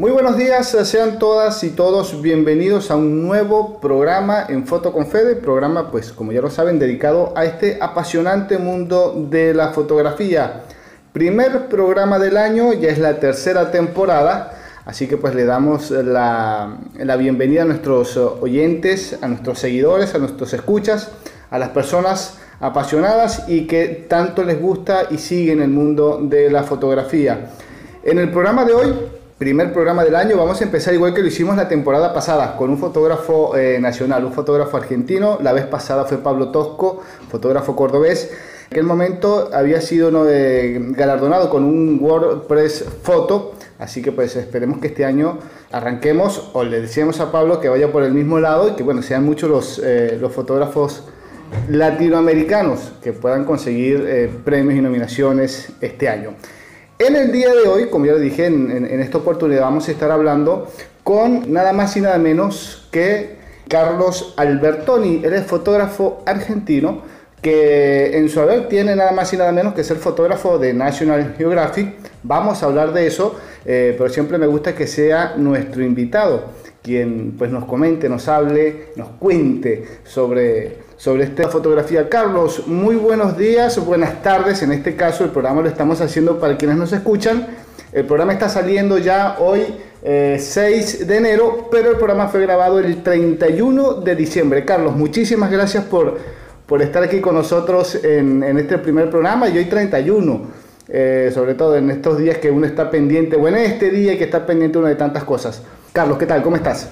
Muy buenos días, sean todas y todos bienvenidos a un nuevo programa en Foto con Fede, programa pues como ya lo saben dedicado a este apasionante mundo de la fotografía. Primer programa del año, ya es la tercera temporada, así que pues le damos la, la bienvenida a nuestros oyentes, a nuestros seguidores, a nuestros escuchas, a las personas apasionadas y que tanto les gusta y siguen el mundo de la fotografía. En el programa de hoy primer programa del año. Vamos a empezar igual que lo hicimos la temporada pasada, con un fotógrafo eh, nacional, un fotógrafo argentino. La vez pasada fue Pablo Tosco, fotógrafo cordobés. En aquel momento había sido galardonado con un WordPress Foto, así que pues esperemos que este año arranquemos o le decíamos a Pablo que vaya por el mismo lado y que bueno, sean muchos los, eh, fotógrafos latinoamericanos que puedan conseguir eh, premios y nominaciones este año. En el día de hoy, como ya lo dije, en, esta oportunidad vamos a estar hablando con nada más y nada menos que Carlos Albertoni. Él es fotógrafo argentino que en su haber tiene nada más y nada menos que ser fotógrafo de National Geographic. Vamos a hablar de eso, eh, pero siempre me gusta que sea nuestro invitado quien pues nos comente, nos hable, nos cuente sobre sobre esta fotografía. Carlos, muy buenos días, buenas tardes. En este caso el programa lo estamos haciendo para quienes nos escuchan. El programa está saliendo ya hoy 6 eh, de enero, pero el programa fue grabado el 31 de diciembre. Carlos, muchísimas gracias por, por estar aquí con nosotros en, este primer programa y hoy 31. Eh, sobre todo en estos días que uno está pendiente, bueno, en este día que está pendiente uno de tantas cosas. Carlos, ¿qué tal? ¿Cómo estás?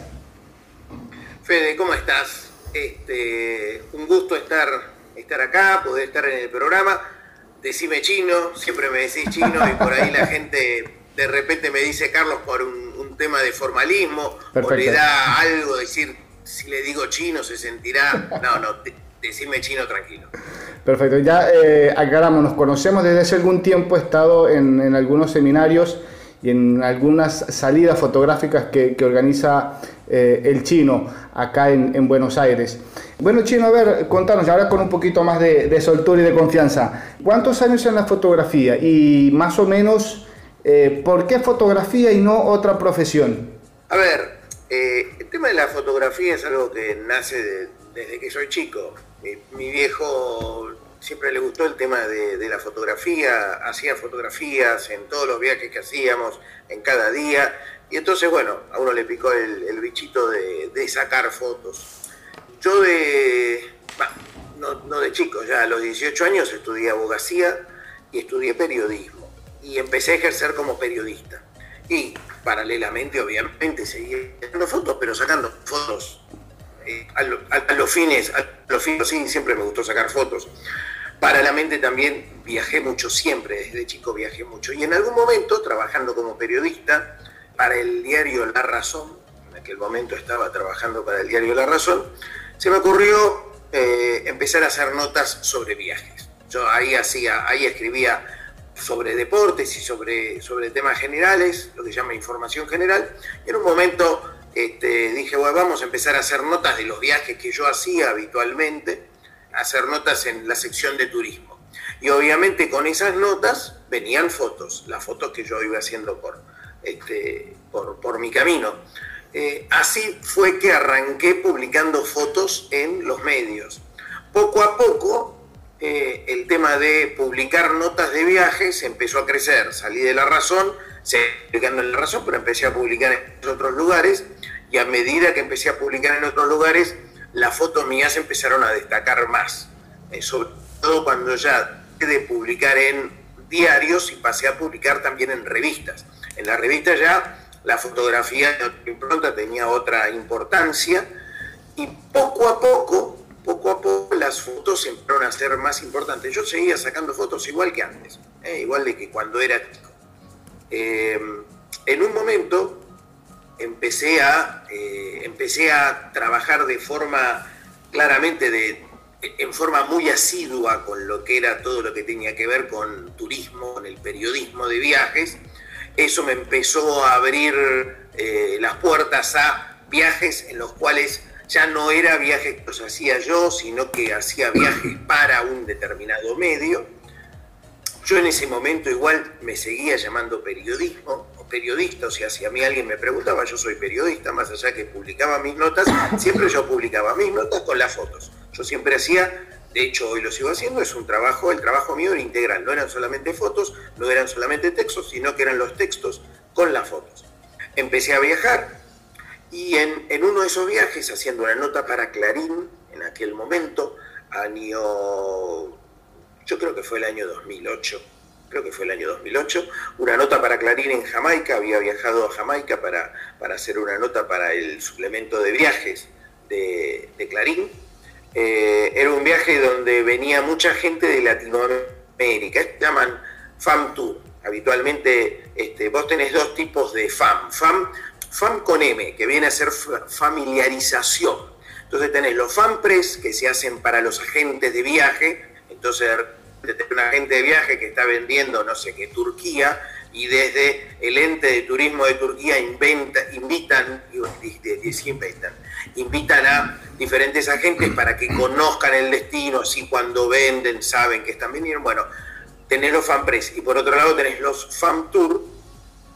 Fede, ¿cómo estás? Este, un gusto estar, estar acá, poder estar en el programa. Decime chino, siempre me decís chino y por ahí la gente de repente me dice Carlos por un, tema de formalismo o le da algo, decir, si le digo chino se sentirá. No, no, decime chino tranquilo. Perfecto, ya eh, aclaramos, nos conocemos desde hace algún tiempo, he estado en, en algunos seminarios y en algunas salidas fotográficas que, organiza eh, el chino acá en, en, Buenos Aires. Bueno, chino, a ver, contanos ahora con un poquito más de, de, soltura y de confianza. ¿Cuántos años en la fotografía y más o menos eh, por qué fotografía y no otra profesión? A ver, eh, el tema de la fotografía es algo que nace desde que soy chico. mi viejo siempre le gustó el tema de, la fotografía, hacía fotografías en todos los viajes que hacíamos, en cada día, y entonces, bueno, a uno le picó el, bichito de, sacar fotos. Yo de, no, de chico, ya a los 18 años estudié abogacía y estudié periodismo, y empecé a ejercer como periodista. Y paralelamente, obviamente, seguía sacando fotos, pero sacando fotos eh, a, los fines, a los fines, sí, siempre me gustó sacar fotos. Paralelamente también viajé mucho, siempre desde chico viajé mucho. Y en algún momento, trabajando como periodista para el diario La Razón, en aquel momento estaba trabajando para el diario La Razón, se me ocurrió eh, empezar a hacer notas sobre viajes. Yo ahí hacía, ahí escribía sobre deportes y sobre, sobre temas generales, lo que se llama información general, y en un momento este, dije, bueno, vamos a empezar a hacer notas de los viajes que yo hacía habitualmente, hacer notas en la sección de turismo. Y obviamente con esas notas venían fotos, las fotos que yo iba haciendo por, este, por, mi camino. Eh, así fue que arranqué publicando fotos en los medios. Poco a poco eh, el tema de publicar notas de viajes empezó a crecer. Salí de la razón, seguí publicando en la razón, pero empecé a publicar en otros lugares y a medida que empecé a publicar en otros lugares, las fotos mías empezaron a destacar más, eh, sobre todo cuando ya de publicar en diarios y pasé a publicar también en revistas. En la revista ya la fotografía de impronta tenía otra importancia y poco a poco, poco a poco las fotos empezaron a ser más importantes. Yo seguía sacando fotos igual que antes, eh, igual de que cuando era chico. Eh, en un momento empecé a, eh, empecé a trabajar de forma, claramente, de, en forma muy asidua con lo que era todo lo que tenía que ver con turismo, con el periodismo de viajes. Eso me empezó a abrir eh, las puertas a viajes en los cuales ya no era viajes que los hacía yo, sino que hacía viajes para un determinado medio. Yo en ese momento igual me seguía llamando periodismo, periodista, o sea, si a mí alguien me preguntaba, yo soy periodista, más allá que publicaba mis notas, siempre yo publicaba mis notas con las fotos. Yo siempre hacía, de hecho hoy lo sigo haciendo, es un trabajo, el trabajo mío era integral, no eran solamente fotos, no eran solamente textos, sino que eran los textos con las fotos. Empecé a viajar y en, en uno de esos viajes, haciendo una nota para Clarín, en aquel momento, año, yo creo que fue el año 2008, creo que fue el año 2008, una nota para Clarín en Jamaica, había viajado a Jamaica para, para hacer una nota para el suplemento de viajes de, Clarín. Eh, era un viaje donde venía mucha gente de Latinoamérica, llaman FAM Tour. Habitualmente este, vos tenés dos tipos de FAM. FAM, FAM con M, que viene a ser familiarización. Entonces tenés los FAM Press, que se hacen para los agentes de viaje, entonces un agente de viaje que está vendiendo, no sé qué, Turquía, y desde el ente de turismo de Turquía inventa, invitan, inventan, invitan a diferentes agentes para que conozcan el destino, así cuando venden saben que están vendiendo. Bueno, tenés los fan press y por otro lado tenés los fan tour,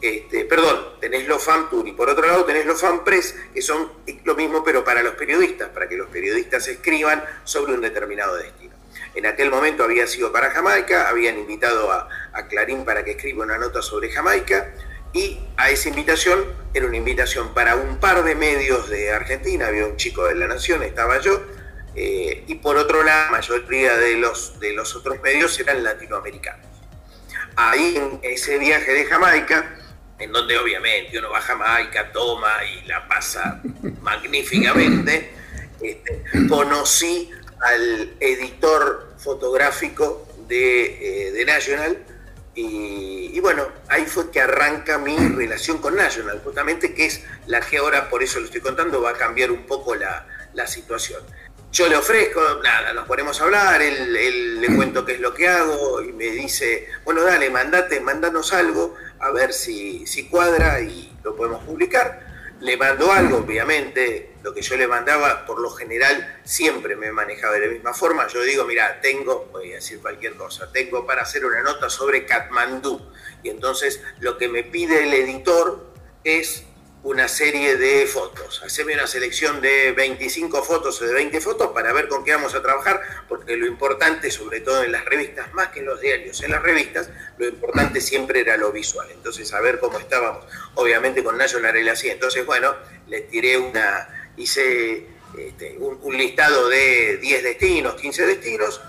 este, perdón, tenés los fan tour y por otro lado tenés los fan press, que son lo mismo pero para los periodistas, para que los periodistas escriban sobre un determinado destino. En aquel momento había sido para Jamaica, habían invitado a, Clarín para que escriba una nota sobre Jamaica y a esa invitación era una invitación para un par de medios de Argentina, había un chico de La Nación, estaba yo, eh, y por otro lado la mayoría de los, de los otros medios eran latinoamericanos. Ahí en ese viaje de Jamaica, en donde obviamente uno va a Jamaica, toma y la pasa magníficamente, este, conocí al editor fotográfico de, eh, National. Y, bueno, ahí fue que arranca mi relación con National, justamente que es la que ahora, por eso lo estoy contando, va a cambiar un poco la, situación. Yo le ofrezco, nada, nos ponemos a hablar, él, le cuento qué es lo que hago y me dice, bueno, dale, mandate, mandanos algo, a ver si, si cuadra y lo podemos publicar le mando algo, obviamente, lo que yo le mandaba, por lo general, siempre me manejaba de la misma forma. Yo digo, mira, tengo, voy a decir cualquier cosa, tengo para hacer una nota sobre Katmandú. Y entonces lo que me pide el editor es una serie de fotos. Haceme una selección de 25 fotos o de 20 fotos para ver con qué vamos a trabajar, porque lo importante, sobre todo en las revistas, más que en los diarios, en las revistas, lo importante siempre era lo visual. Entonces, a ver cómo estábamos. Obviamente con National era así. Entonces, bueno, le tiré una, hice este, un, listado de 10 destinos, 15 destinos,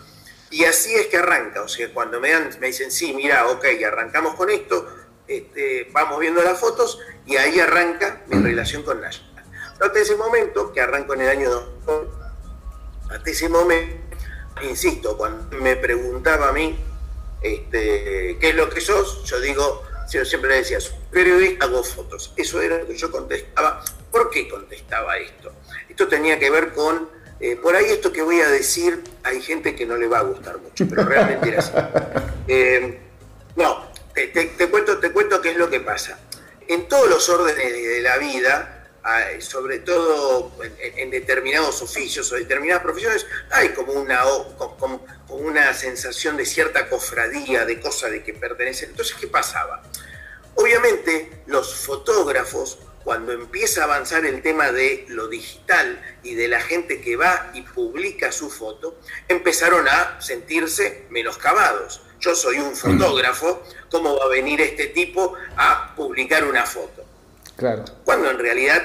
y así es que arranca. O sea, cuando me, dan, me dicen, sí, mira, ok, arrancamos con esto, este, vamos viendo las fotos y ahí arranca mi relación con National. Hasta ese momento, que arranco en el año 2000, hasta ese momento, insisto, cuando me preguntaba a mí este, qué es lo que sos, yo digo, yo siempre le decía, soy hago fotos. Eso era lo que yo contestaba. ¿Por qué contestaba esto? Esto tenía que ver con, eh, por ahí esto que voy a decir, hay gente que no le va a gustar mucho, pero realmente era así. Eh, no, te, cuento, te cuento qué es lo que pasa. En todos los órdenes de la vida, sobre todo en, determinados oficios o determinadas profesiones, hay como una, como, una sensación de cierta cofradía, de cosa de que pertenecen. Entonces, ¿qué pasaba? Obviamente, los fotógrafos, cuando empieza a avanzar el tema de lo digital y de la gente que va y publica su foto, empezaron a sentirse menoscabados yo soy un fotógrafo, ¿cómo va a venir este tipo a publicar una foto? Claro. Cuando en realidad,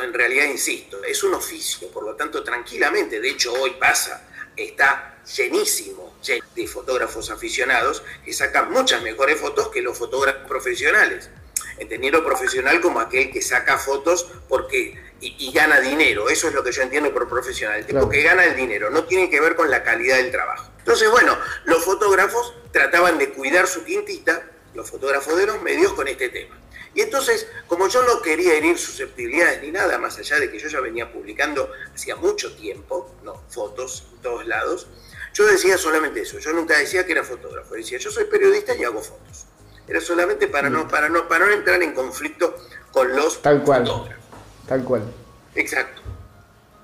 en realidad, insisto, es un oficio, por lo tanto, tranquilamente, de hecho hoy pasa, está llenísimo de fotógrafos aficionados que sacan muchas mejores fotos que los fotógrafos profesionales. Entendiendo profesional como aquel que saca fotos porque y, gana dinero. Eso es lo que yo entiendo por profesional. El tipo que gana el dinero no tiene que ver con la calidad del trabajo. Entonces, bueno, los fotógrafos trataban de cuidar su quintita, los fotógrafos de los medios, con este tema. Y entonces, como yo no quería herir susceptibilidades ni nada, más allá de que yo ya venía publicando hacía mucho tiempo, no, fotos en todos lados, yo decía solamente eso. Yo nunca decía que era fotógrafo, decía yo soy periodista y hago fotos. Era solamente para no, para no, para no entrar en conflicto con los Tal cual. Tal cual. Exacto.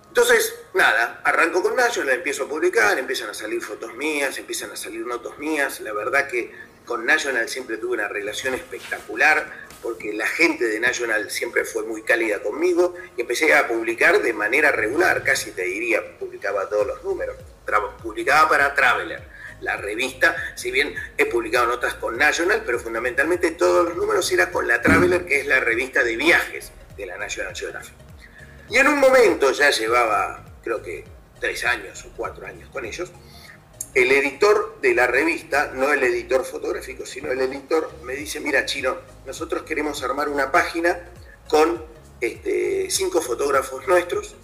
Entonces, nada, arranco con National, empiezo a publicar, empiezan a salir fotos mías, empiezan a salir notas mías. La verdad que con National siempre tuve una relación espectacular porque la gente de National siempre fue muy cálida conmigo y empecé a publicar de manera regular, casi te diría, publicaba todos los números. Publicaba para Traveler, la revista, si bien he publicado notas con National, pero fundamentalmente todos los números eran con la Traveler, que es la revista de viajes de la National Geographic. Y en un momento, ya llevaba creo que tres años o cuatro años con ellos, el editor de la revista, no el editor fotográfico, sino el editor, me dice, mira Chino, nosotros queremos armar una página con este, cinco fotógrafos nuestros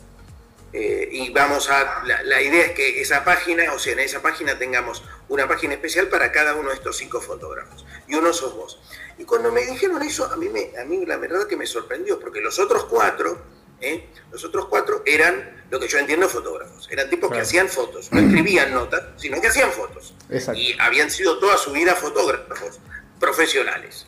eh, y vamos a, la, idea es que esa página, o sea, en esa página tengamos una página especial para cada uno de estos cinco fotógrafos. Y uno sos vos. Y cuando me dijeron eso, a mí, me, a mí la verdad que me sorprendió, porque los otros cuatro, ¿eh? los otros cuatro eran lo que yo entiendo fotógrafos. Eran tipos que hacían fotos, no escribían notas, sino que hacían fotos. Y habían sido toda su vida fotógrafos profesionales.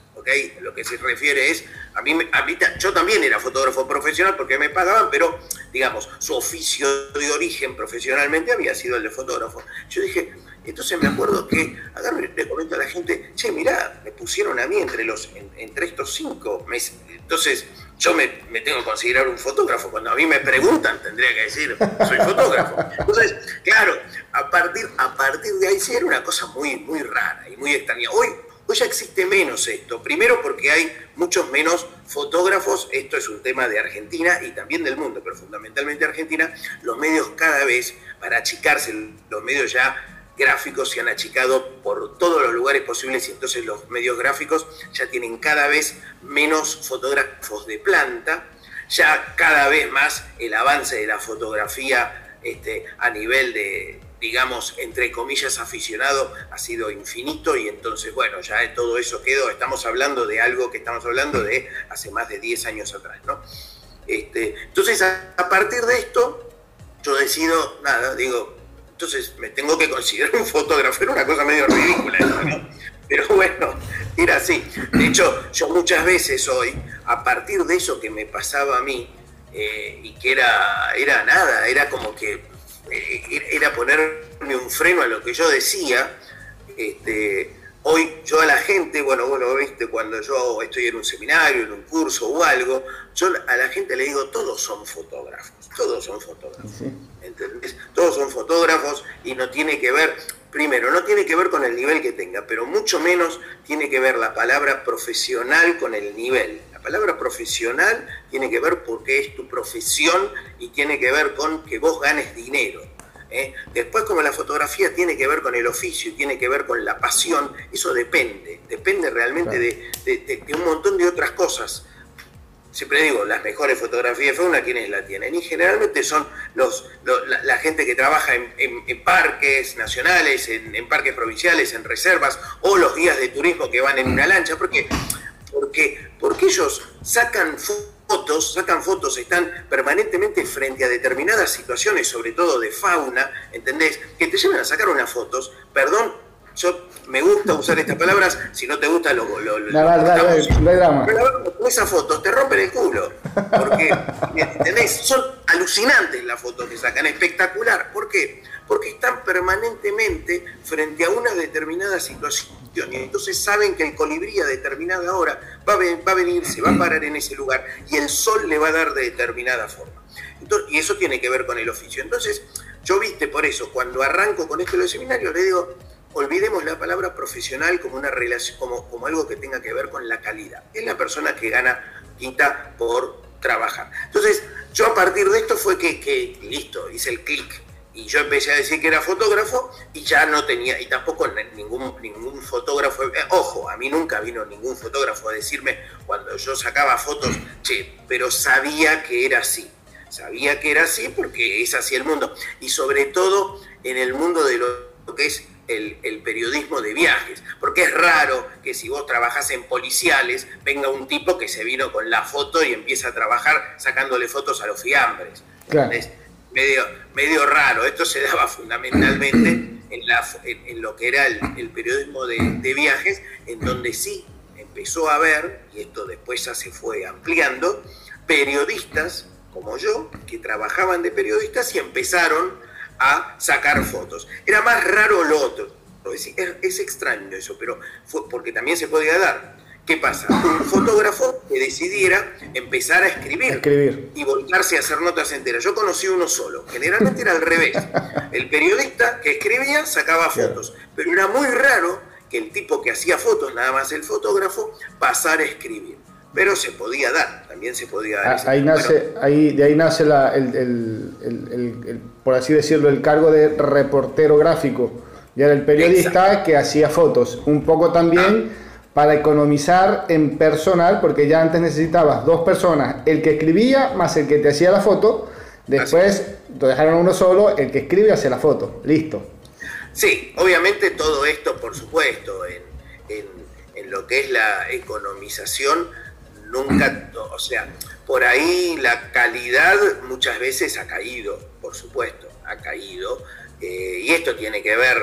Lo que se refiere es, a mí, a mí, yo también era fotógrafo profesional porque me pagaban, pero digamos, su oficio de origen profesionalmente había sido el de fotógrafo. Yo dije, entonces me acuerdo que agarro y le comento a la gente, che, mirá, me pusieron a mí entre, los, entre estos cinco meses. Entonces, yo me, tengo que considerar un fotógrafo. Cuando a mí me preguntan, tendría que decir, soy fotógrafo. Entonces, claro, a partir, a partir de ahí sí era una cosa muy, muy rara y muy extraña. Hoy, Hoy ya existe menos esto. Primero porque hay muchos menos fotógrafos, esto es un tema de Argentina y también del mundo, pero fundamentalmente Argentina, los medios cada vez, para achicarse, los medios ya gráficos se han achicado por todos los lugares posibles y entonces los medios gráficos ya tienen cada vez menos fotógrafos de planta, ya cada vez más el avance de la fotografía este, a nivel de, digamos, entre comillas, aficionado ha sido infinito y entonces, bueno, ya todo eso quedó. Estamos hablando de algo que estamos hablando de hace más de 10 años atrás, ¿no? Este, entonces, a, partir de esto, yo decido, nada, digo, entonces me tengo que considerar un fotógrafo, era una cosa medio ridícula, ¿no? Pero bueno, era así. De hecho, yo muchas veces hoy, a partir de eso que me pasaba a mí, eh, y que era, era nada, era como que era ponerme un freno a lo que yo decía. Este, hoy yo a la gente, bueno, lo viste cuando yo estoy en un seminario, en un curso o algo, yo a la gente le digo, todos son fotógrafos, todos son fotógrafos. ¿Entendés? Todos son fotógrafos y no tiene que ver, primero, no tiene que ver con el nivel que tenga, pero mucho menos tiene que ver la palabra profesional con el nivel palabra profesional tiene que ver porque es tu profesión y tiene que ver con que vos ganes dinero. ¿eh? Después como la fotografía tiene que ver con el oficio tiene que ver con la pasión, eso depende, depende realmente de, un montón de otras cosas. Siempre digo, las mejores fotografías de fauna, ¿quiénes la tienen? Y generalmente son los, la, gente que trabaja en, parques nacionales, en, en, parques provinciales, en reservas, o los guías de turismo que van en una lancha, porque porque, porque ellos sacan fotos, sacan fotos, están permanentemente frente a determinadas situaciones, sobre todo de fauna, ¿entendés? Que te llevan a sacar unas fotos, perdón, yo me gusta usar estas palabras, si no te gusta lo, lo, lo dale, dale, drama. Pero esas fotos te rompen el culo, porque, ¿entendés? Son alucinantes las fotos que sacan, espectacular. ¿Por qué? Porque están permanentemente frente a una determinada situación y entonces saben que el colibrí a determinada hora va a, venir, se va a parar en ese lugar y el sol le va a dar de determinada forma. y eso tiene que ver con el oficio. Entonces, yo viste por eso, cuando arranco con esto de los seminarios, le digo, olvidemos la palabra profesional como una relación, como, como algo que tenga que ver con la calidad. Es la persona que gana quinta por trabajar. Entonces, yo a partir de esto fue que, que listo, hice el clic y yo empecé a decir que era fotógrafo y ya no tenía, y tampoco ningún, ningún fotógrafo, eh, ojo, a mí nunca vino ningún fotógrafo a decirme cuando yo sacaba fotos, che, pero sabía que era así, sabía que era así porque es así el mundo, y sobre todo en el mundo de lo que es el, el, periodismo de viajes, porque es raro que si vos trabajás en policiales venga un tipo que se vino con la foto y empieza a trabajar sacándole fotos a los fiambres. Claro medio, medio raro. Esto se daba fundamentalmente en, la, en, lo que era el, periodismo de, viajes, en donde sí empezó a haber, y esto después ya se fue ampliando, periodistas como yo, que trabajaban de periodistas y empezaron a sacar fotos. Era más raro lo otro. Es, es extraño eso, pero fue porque también se podía dar ¿Qué pasa? Un fotógrafo que decidiera empezar a escribir, y volcarse a hacer notas enteras. Yo conocí uno solo, generalmente era al revés. El periodista que escribía sacaba fotos, pero era muy raro que el tipo que hacía fotos, nada más el fotógrafo, pasara a escribir. Pero se podía dar, también se podía dar. Ah, ahí nace, ahí, de ahí nace el, por así decirlo, el cargo de reportero gráfico. Ya era el periodista que hacía fotos. Un poco también ah para economizar en personal, porque ya antes necesitabas dos personas, el que escribía más el que te hacía la foto, después te dejaron uno solo, el que escribe hace la foto, listo. Sí, obviamente todo esto, por supuesto, en, en lo que es la economización, nunca, o sea, por ahí la calidad muchas veces ha caído, por supuesto, ha caído, eh, y esto tiene que ver,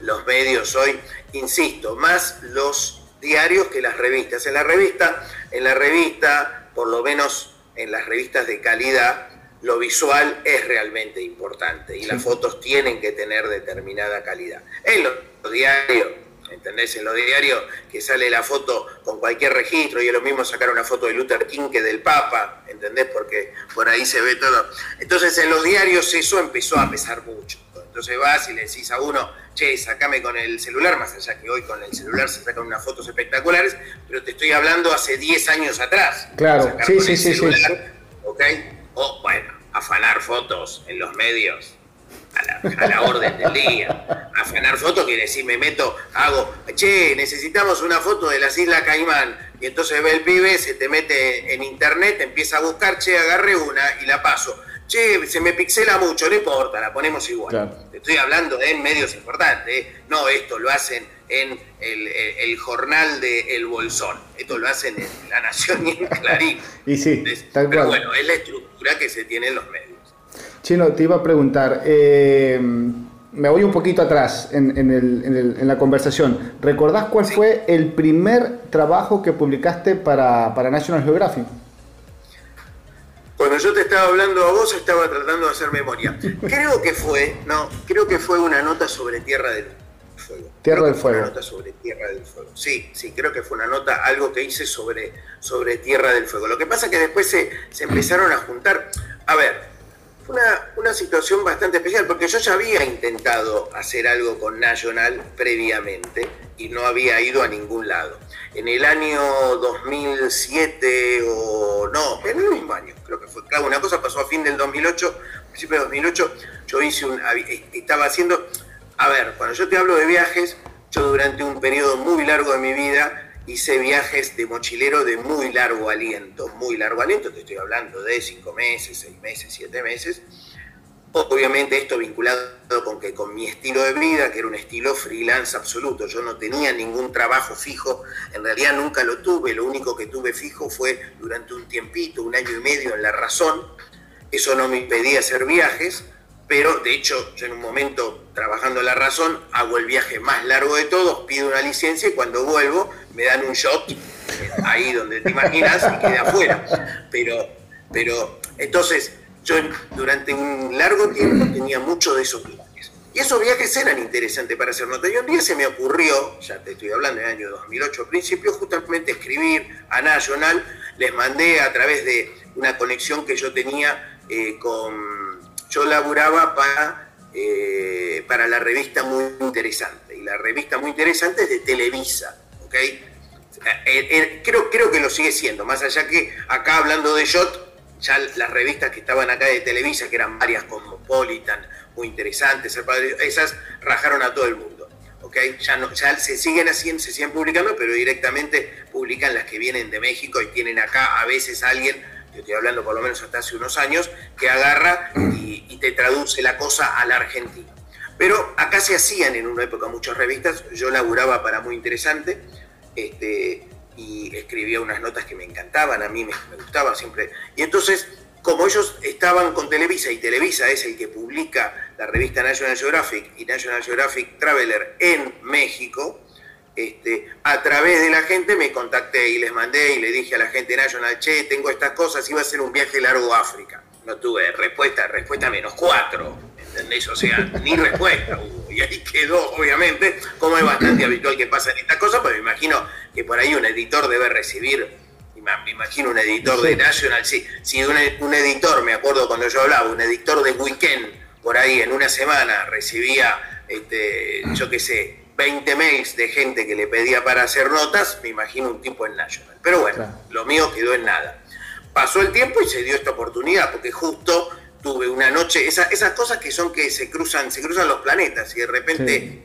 los medios hoy, insisto, más los diarios que las revistas. En la revista, en la revista, por lo menos en las revistas de calidad, lo visual es realmente importante y las fotos tienen que tener determinada calidad. En los diarios, ¿entendés? En los diarios que sale la foto con cualquier registro y es lo mismo sacar una foto de Luther King que del Papa, ¿entendés? Porque por ahí se ve todo. Entonces en los diarios eso empezó a pesar mucho. Entonces vas y le decís a uno, che, sacame con el celular, más allá que hoy con el celular se sacan unas fotos espectaculares, pero te estoy hablando hace 10 años atrás. Claro, sí, sí, sí, sí. ¿Ok? O, bueno, afanar fotos en los medios a la, orden del día. Afanar fotos quiere decir, me meto, hago, che, necesitamos una foto de las Islas Caimán. Y entonces ve el pibe, se te mete en internet, empieza a buscar, che, agarré una y la paso che, se me pixela mucho, no importa, la ponemos igual. Te estoy hablando de medios importantes, ¿eh? no esto lo hacen en el, jornal de El Bolsón, esto lo hacen en La Nación y en Clarín. y sí, Pero bueno, es la estructura que se tiene en los medios. Chino, te iba a preguntar, eh, me voy un poquito atrás en, la conversación. ¿Recordás cuál fue el primer trabajo que publicaste para, para National Geographic? Cuando yo te estaba hablando a vos, estaba tratando de hacer memoria. Creo que fue, no, creo que fue una nota sobre Tierra del Fuego. Tierra del Fuego. Una nota sobre Tierra del Fuego. Sí, sí, creo que fue una nota, algo que hice sobre, sobre Tierra del Fuego. Lo que pasa es que después se, se empezaron a juntar. A ver, fue una, situación bastante especial porque yo ya había intentado hacer algo con National previamente y no había ido a ningún lado. En el año 2007 o no, en el mismo año, creo que fue. Claro, una cosa pasó a fin del 2008, principio de 2008, yo hice un, estaba haciendo, a ver, cuando yo te hablo de viajes, yo durante un periodo muy largo de mi vida hice viajes de mochilero de muy largo aliento, muy largo aliento, te estoy hablando de cinco meses, seis meses, siete meses. Obviamente esto vinculado con que con mi estilo de vida, que era un estilo freelance absoluto, yo no tenía ningún trabajo fijo, en realidad nunca lo tuve, lo único que tuve fijo fue durante un tiempito, un año y medio en La Razón, eso no me impedía hacer viajes, pero de hecho yo en un momento trabajando La Razón hago el viaje más largo de todos, pido una licencia y cuando vuelvo me dan un shot ahí donde te imaginas y queda afuera. Pero, pero entonces yo durante un largo tiempo tenía mucho de esos viajes. Y esos viajes eran interesantes para hacer nota. Y un día se me ocurrió, ya te estoy hablando del año 2008 al principio, justamente escribir a National. Les mandé a través de una conexión que yo tenía con yo laburaba para, eh, para la revista Muy Interesante. Y la revista Muy Interesante es de Televisa. ¿ok? Eh, eh, creo, creo que lo sigue siendo, más allá que acá hablando de Shot, ya las revistas que estaban acá de Televisa, que eran varias Cosmopolitan, muy interesantes, esas rajaron a todo el mundo. ¿ok? Ya, no, ya se siguen haciendo, se siguen publicando, pero directamente publican las que vienen de México y tienen acá a veces alguien yo estoy hablando por lo menos hasta hace unos años, que agarra y, te traduce la cosa al argentino. Pero acá se hacían en una época muchas revistas, yo laburaba para muy interesante, este, y escribía unas notas que me encantaban, a mí me, me gustaba siempre. Y entonces, como ellos estaban con Televisa, y Televisa es el que publica la revista National Geographic y National Geographic Traveler en México, este, a través de la gente me contacté y les mandé y le dije a la gente National, che, tengo estas cosas, iba a ser un viaje largo a África. No tuve respuesta, respuesta menos cuatro, ¿entendés? O sea, ni respuesta hubo. y ahí quedó, obviamente, como es bastante habitual que pasa en estas cosas, pero me imagino que por ahí un editor debe recibir, me imagino un editor de National, sí, si un, un, editor, me acuerdo cuando yo hablaba, un editor de Weekend, por ahí en una semana recibía, este, yo qué sé, 20 mails de gente que le pedía para hacer notas, me imagino un tipo en National. Pero bueno, lo mío quedó en nada. Pasó el tiempo y se dio esta oportunidad, porque justo tuve una noche, esas cosas que son que se cruzan, se cruzan los planetas y de repente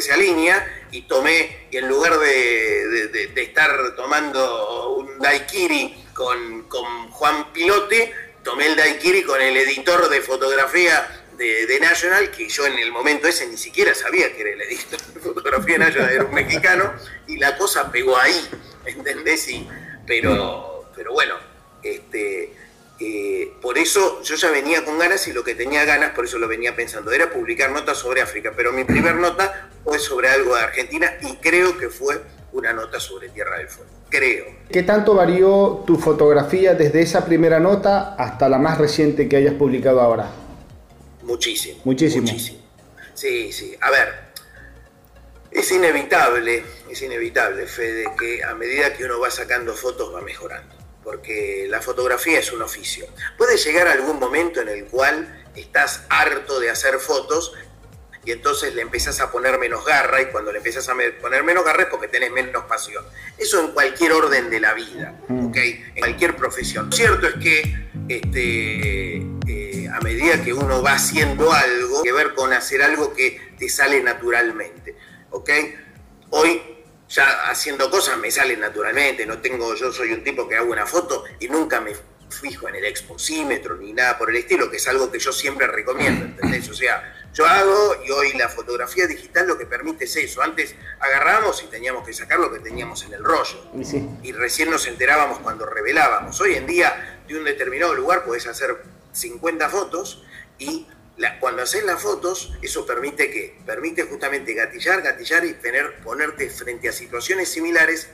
se alinea y tomé, y en lugar de, estar tomando un daiquiri con, con Juan Pilote, tomé el daiquiri con el editor de fotografía de, National, que yo en el momento ese ni siquiera sabía que era el editor de fotografía de National, era un mexicano, y la cosa pegó ahí, ¿entendés? Y, pero, pero bueno, este, eh, por eso yo ya venía con ganas y lo que tenía ganas, por eso lo venía pensando, era publicar notas sobre África, pero mi primer nota fue sobre algo de Argentina y creo que fue una nota sobre Tierra del Fuego. Creo. ¿Qué tanto varió tu fotografía desde esa primera nota hasta la más reciente que hayas publicado ahora? Muchísimo. Muchísimo. Sí, sí. A ver, es inevitable, es inevitable, Fede, que a medida que uno va sacando fotos va mejorando. Porque la fotografía es un oficio. Puede llegar algún momento en el cual estás harto de hacer fotos y entonces le empezás a poner menos garra y cuando le empiezas a poner menos garra es porque tenés menos pasión. Eso en cualquier orden de la vida, mm. ¿ok? En cualquier profesión. Lo cierto es que este, eh, a medida que uno va haciendo algo, que ver con hacer algo que te sale naturalmente, ¿ok? Hoy ya haciendo cosas me salen naturalmente, no tengo, yo soy un tipo que hago una foto y nunca me fijo en el exposímetro ni nada por el estilo, que es algo que yo siempre recomiendo, ¿entendés? O sea, yo hago y hoy la fotografía digital lo que permite es eso. Antes agarramos y teníamos que sacar lo que teníamos en el rollo. Y, recién nos enterábamos cuando revelábamos. Hoy en día, de un determinado lugar puedes hacer 50 fotos y cuando haces las fotos, eso permite que permite justamente gatillar, gatillar y tener, ponerte frente a situaciones similares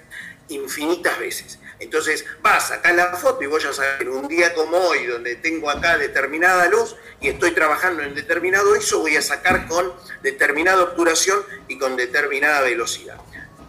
infinitas veces. Entonces vas, acá la foto y voy a saber un día como hoy, donde tengo acá determinada luz y estoy trabajando en determinado ISO, voy a sacar con determinada obturación y con determinada velocidad.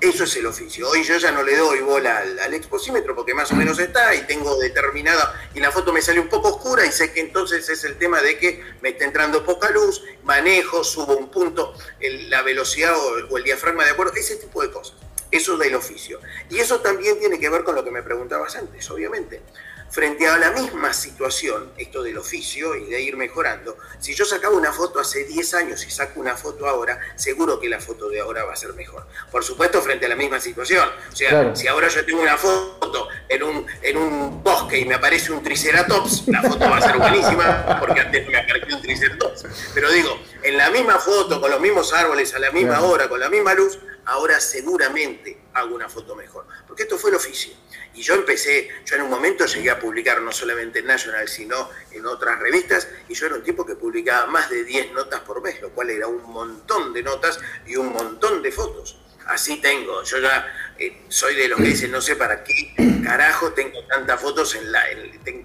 Eso es el oficio. Hoy yo ya no le doy bola al, exposímetro porque más o menos está y tengo determinada, y la foto me sale un poco oscura y sé que entonces es el tema de que me está entrando poca luz, manejo, subo un punto, la velocidad o, el diafragma de acuerdo, ese tipo de cosas. Eso del oficio. Y eso también tiene que ver con lo que me preguntabas antes, obviamente frente a la misma situación, esto del oficio y de ir mejorando, si yo sacaba una foto hace 10 años y saco una foto ahora, seguro que la foto de ahora va a ser mejor. Por supuesto, frente a la misma situación. O sea, si ahora yo tengo una foto en un, en un bosque y me aparece un triceratops, la foto va a ser buenísima porque antes me apareció un triceratops. Pero digo, en la misma foto, con los mismos árboles, a la misma hora, con la misma luz, ahora seguramente hago una foto mejor. Porque esto fue el oficio. Y yo empecé, yo en un momento llegué a publicar no solamente en National, sino en otras revistas, y yo era un tipo que publicaba más de 10 notas por mes, lo cual era un montón de notas y un montón de fotos. Así tengo, yo ya eh, soy de los que dicen, no sé para qué carajo tengo tantas fotos en la...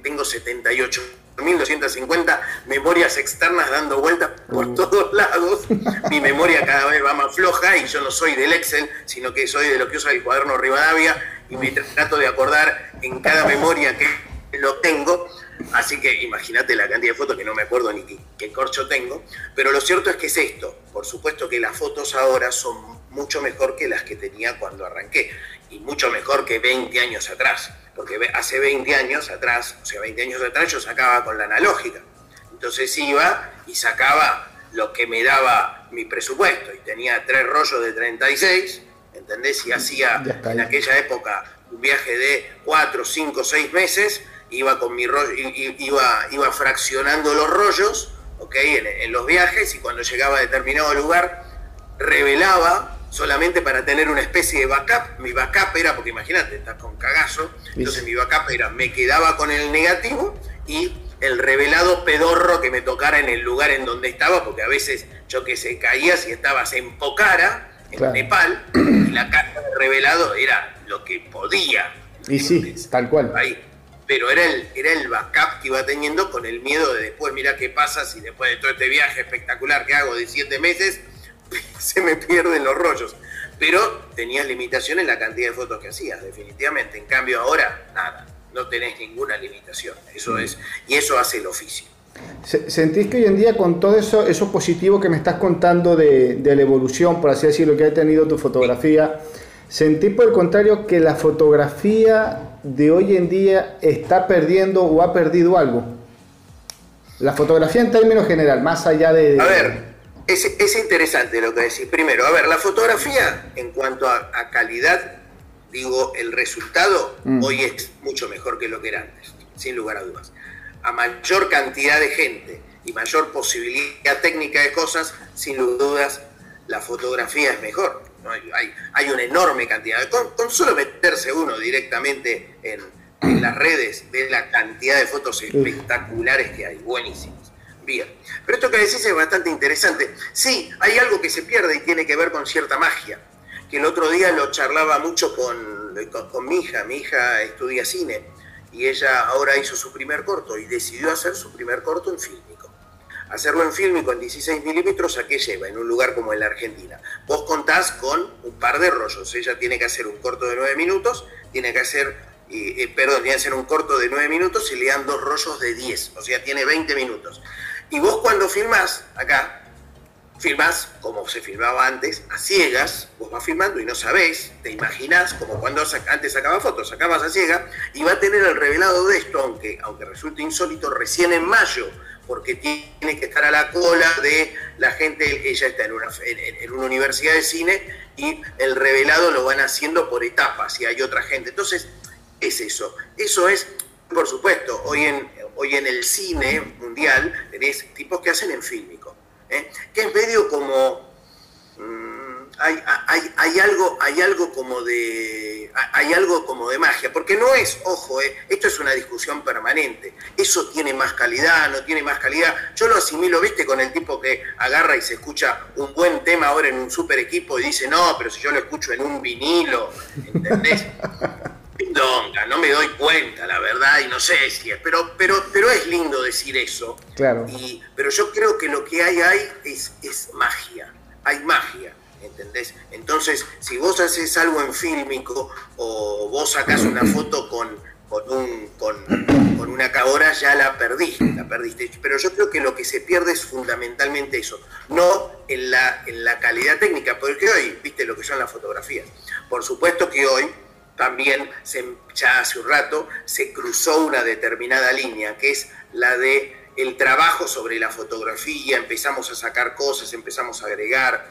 tengo 78 1250 memorias externas dando vueltas por mm. todos lados. Mi memoria cada vez va más floja y yo no soy del Excel, sino que soy de lo que usa el cuaderno Rivadavia y me trato de acordar en cada memoria que lo tengo. Así que imagínate la cantidad de fotos que no me acuerdo ni qué, corcho tengo. Pero lo cierto es que es esto. Por supuesto que las fotos ahora son mucho mejor que las que tenía cuando arranqué. Y mucho mejor que 20 años atrás porque hace 20 años atrás, o sea, 20 años atrás yo sacaba con la analógica. Entonces iba y sacaba lo que me daba mi presupuesto y tenía tres rollos de 36, ¿entendés? Y hacía en aquella época un viaje de 4, 5, 6 meses, iba con mi rollo, iba, iba fraccionando los rollos, ¿ok? En, los viajes y cuando llegaba a determinado lugar revelaba solamente para tener una especie de backup. Mi backup era, porque imagínate, estás con cagazo, entonces mi backup era, me quedaba con el negativo y el revelado pedorro que me tocara en el lugar en donde estaba, porque a veces yo que se caía si estabas en Pokhara, en Nepal, y la carta de revelado era lo que podía. Y sí, tal cual. Ahí. pero era el, era el backup que iba teniendo con el miedo de después, mira qué pasa si después de todo este viaje espectacular que hago de siete meses, se me pierden los rollos. Pero tenías limitación en la cantidad de fotos que hacías, definitivamente. En cambio ahora, nada, no tenés ninguna limitación. Eso mm. es, y eso hace el oficio. ¿Sentís que hoy en día con todo eso, eso positivo que me estás contando de, de la evolución, por así decirlo, que ha tenido tu fotografía, sentís por el contrario que la fotografía de hoy en día está perdiendo o ha perdido algo? La fotografía en términos general, más allá de... A ver, es, es interesante lo que decís. Primero, a ver, la fotografía en cuanto a, calidad, digo, el resultado mm. hoy es mucho mejor que lo que era antes, sin lugar a dudas a mayor cantidad de gente y mayor posibilidad técnica de cosas, sin dudas la fotografía es mejor. Hay, hay, una enorme cantidad. Con, con solo meterse uno directamente en, las redes, de la cantidad de fotos espectaculares que hay, buenísimas. Bien. Pero esto que decís es bastante interesante. Sí, hay algo que se pierde y tiene que ver con cierta magia. Que el otro día lo charlaba mucho con, con mi hija. Mi hija estudia cine y ella ahora hizo su primer corto y decidió hacer su primer corto en fílmico. Hacerlo en fílmico en 16 milímetros, ¿a qué lleva? En un lugar como en la Argentina. Vos contás con un par de rollos. Ella tiene que hacer un corto de 9 minutos, tiene que hacer, eh, perdón, tiene que hacer un corto de 9 minutos y le dan dos rollos de 10. O sea, tiene 20 minutos. Y vos cuando filmás, acá, filmás como se filmaba antes, a ciegas, vos vas filmando y no sabés, te imaginás, como cuando antes sacaba fotos, sacabas a ciegas, y va a tener el revelado de esto, aunque, aunque resulte insólito, recién en mayo, porque tiene que estar a la cola de la gente, ella está en una, en, una universidad de cine, y el revelado lo van haciendo por etapas, y hay otra gente. Entonces, es eso. Eso es, por supuesto, hoy en, hoy en el cine mundial tenés tipos que hacen en fílmico ¿eh? que es medio como... Mm, hay, algo, hay algo como de hay algo como de magia, porque no es, ojo, eh, esto es una discusión permanente. Eso tiene más calidad, no tiene más calidad. Yo lo asimilo, viste, con el tipo que agarra y se escucha un buen tema ahora en un super equipo y dice, no, pero si yo lo escucho en un vinilo, ¿entendés? no me doy cuenta, la verdad, y no sé si es, pero, pero, pero es lindo decir eso. Claro. Y, pero yo creo que lo que hay ahí es, es magia, hay magia. ¿Entendés? Entonces, si vos haces algo en fílmico o vos sacás una foto con, con, un, con, una cabora, ya la perdiste, la perdiste. Pero yo creo que lo que se pierde es fundamentalmente eso, no en la, en la calidad técnica, porque hoy, viste lo que son las fotografías. Por supuesto que hoy también se, ya hace un rato se cruzó una determinada línea, que es la de el trabajo sobre la fotografía, empezamos a sacar cosas, empezamos a agregar,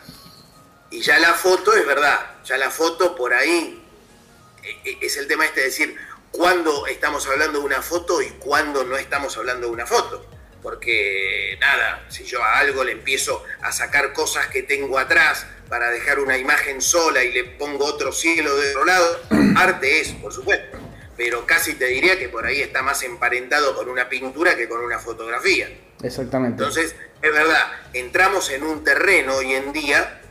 y ya la foto es verdad, ya la foto por ahí e, e, es el tema este de decir cuándo estamos hablando de una foto y cuándo no estamos hablando de una foto. Porque nada, si yo a algo le empiezo a sacar cosas que tengo atrás, para dejar una imagen sola y le pongo otro cielo de otro lado, arte es, por supuesto. Pero casi te diría que por ahí está más emparentado con una pintura que con una fotografía. Exactamente. Entonces, es verdad, entramos en un terreno hoy en día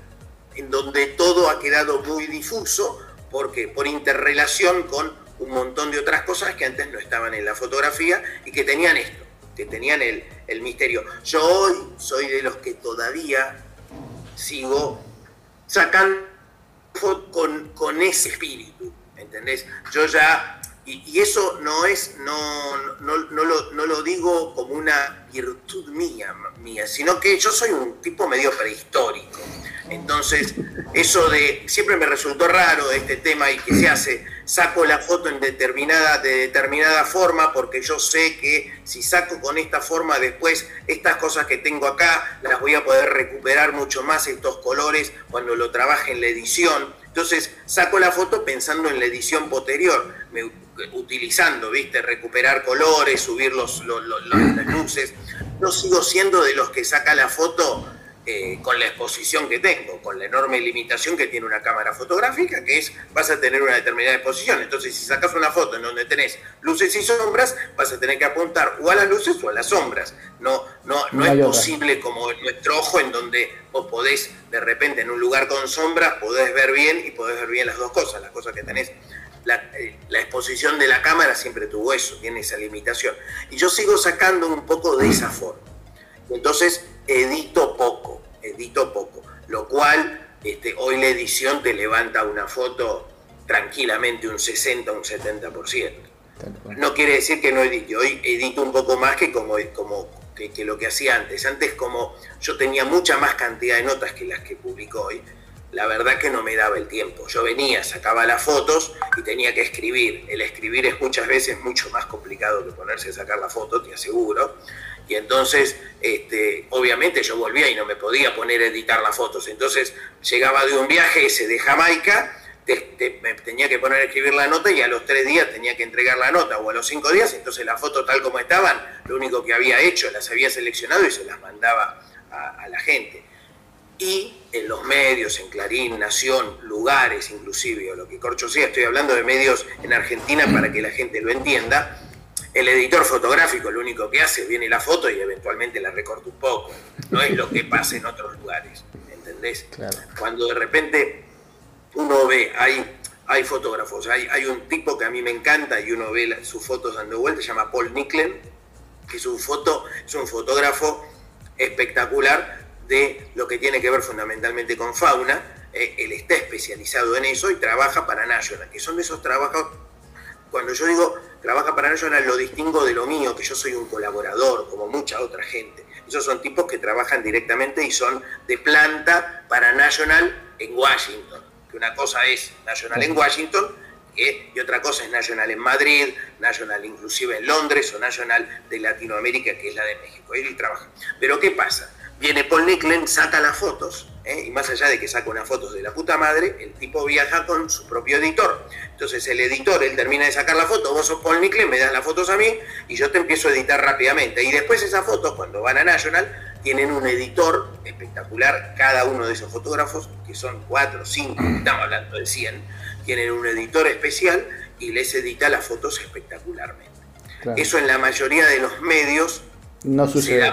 en donde todo ha quedado muy difuso, porque por interrelación con un montón de otras cosas que antes no estaban en la fotografía y que tenían esto, que tenían el, el misterio. Yo hoy soy de los que todavía sigo sacan con, con ese espíritu, ¿entendés? Yo ya, y, eso no es, no, no, no, lo, no lo digo como una virtud mía, mía, sino que yo soy un tipo medio prehistórico. Entonces, eso de, siempre me resultó raro este tema y que se hace, saco la foto en determinada, de determinada forma porque yo sé que si saco con esta forma después estas cosas que tengo acá las voy a poder recuperar mucho más estos colores cuando lo trabaje en la edición. Entonces, saco la foto pensando en la edición posterior, utilizando, ¿viste? Recuperar colores, subir los, las luces. No sigo siendo de los que saca la foto eh, con la exposición que tengo, con la enorme limitación que tiene una cámara fotográfica, que es, vas a tener una determinada exposición. Entonces, si sacas una foto en donde tenés luces y sombras, vas a tener que apuntar o a las luces o a las sombras. No, no, no, es posible como nuestro ojo en donde vos podés, de repente, en un lugar con sombras, podés ver bien y podés ver bien las dos cosas, las cosas que tenés eh, la, exposición de la cámara siempre tuvo eso, tiene esa limitación. Y yo sigo sacando un poco de esa forma. Entonces, edito poco, edito poco, lo cual este, hoy la edición te levanta una foto tranquilamente un 60, un 70%. No quiere decir que no edite, hoy edito un poco más que como, como que, lo que hacía antes. Antes como yo tenía mucha más cantidad de notas que las que publico hoy, la verdad que no me daba el tiempo. Yo venía, sacaba las fotos y tenía que escribir. El escribir es muchas veces mucho más complicado que ponerse a sacar la foto, te aseguro. Y entonces, este, obviamente yo volvía y no me podía poner a editar las fotos. Entonces llegaba de un viaje ese de Jamaica me tenía que poner a escribir la nota y a los tres días tenía que entregar la nota o a los cinco días, entonces las fotos tal como estaban, lo único que había hecho, las había seleccionado y se las mandaba a, la gente. Y en los medios, en Clarín, Nación, lugares inclusive, o lo que corcho sea, estoy hablando de medios en Argentina para que la gente lo entienda, el editor fotográfico lo único que hace, viene la foto y eventualmente la recorta un poco. No es lo que pasa en otros lugares, ¿entendés? Cuando de repente uno ve, hay, hay fotógrafos, hay, hay un tipo que a mí me encanta y uno ve sus fotos dando vuelta, se llama Paul Nicklen, que es un, foto, es un fotógrafo espectacular de lo que tiene que ver fundamentalmente con fauna. Eh, él está especializado en eso y trabaja para National, que son de esos trabajos, cuando yo digo trabaja para National lo distingo de lo mío, que yo soy un colaborador, como mucha otra gente. Esos son tipos que trabajan directamente y son de planta para National en Washington que una cosa es National en Washington y otra cosa es National en Madrid, National inclusive en Londres o National de Latinoamérica, que es la de México. Él trabaja. Pero ¿qué pasa? Viene Paul Nicklen, saca las fotos, ¿eh? y más allá de que saca unas fotos de la puta madre, el tipo viaja con su propio editor. Entonces el editor, él termina de sacar la foto, vos sos Paul Nicklen, me das las fotos a mí y yo te empiezo a editar rápidamente. Y después esas fotos, cuando van a National, tienen un editor espectacular, cada uno de esos fotógrafos, que son cuatro, cinco, estamos hablando de 100, tienen un editor especial y les edita las fotos espectacularmente. Eso en la mayoría de los medios no sucede.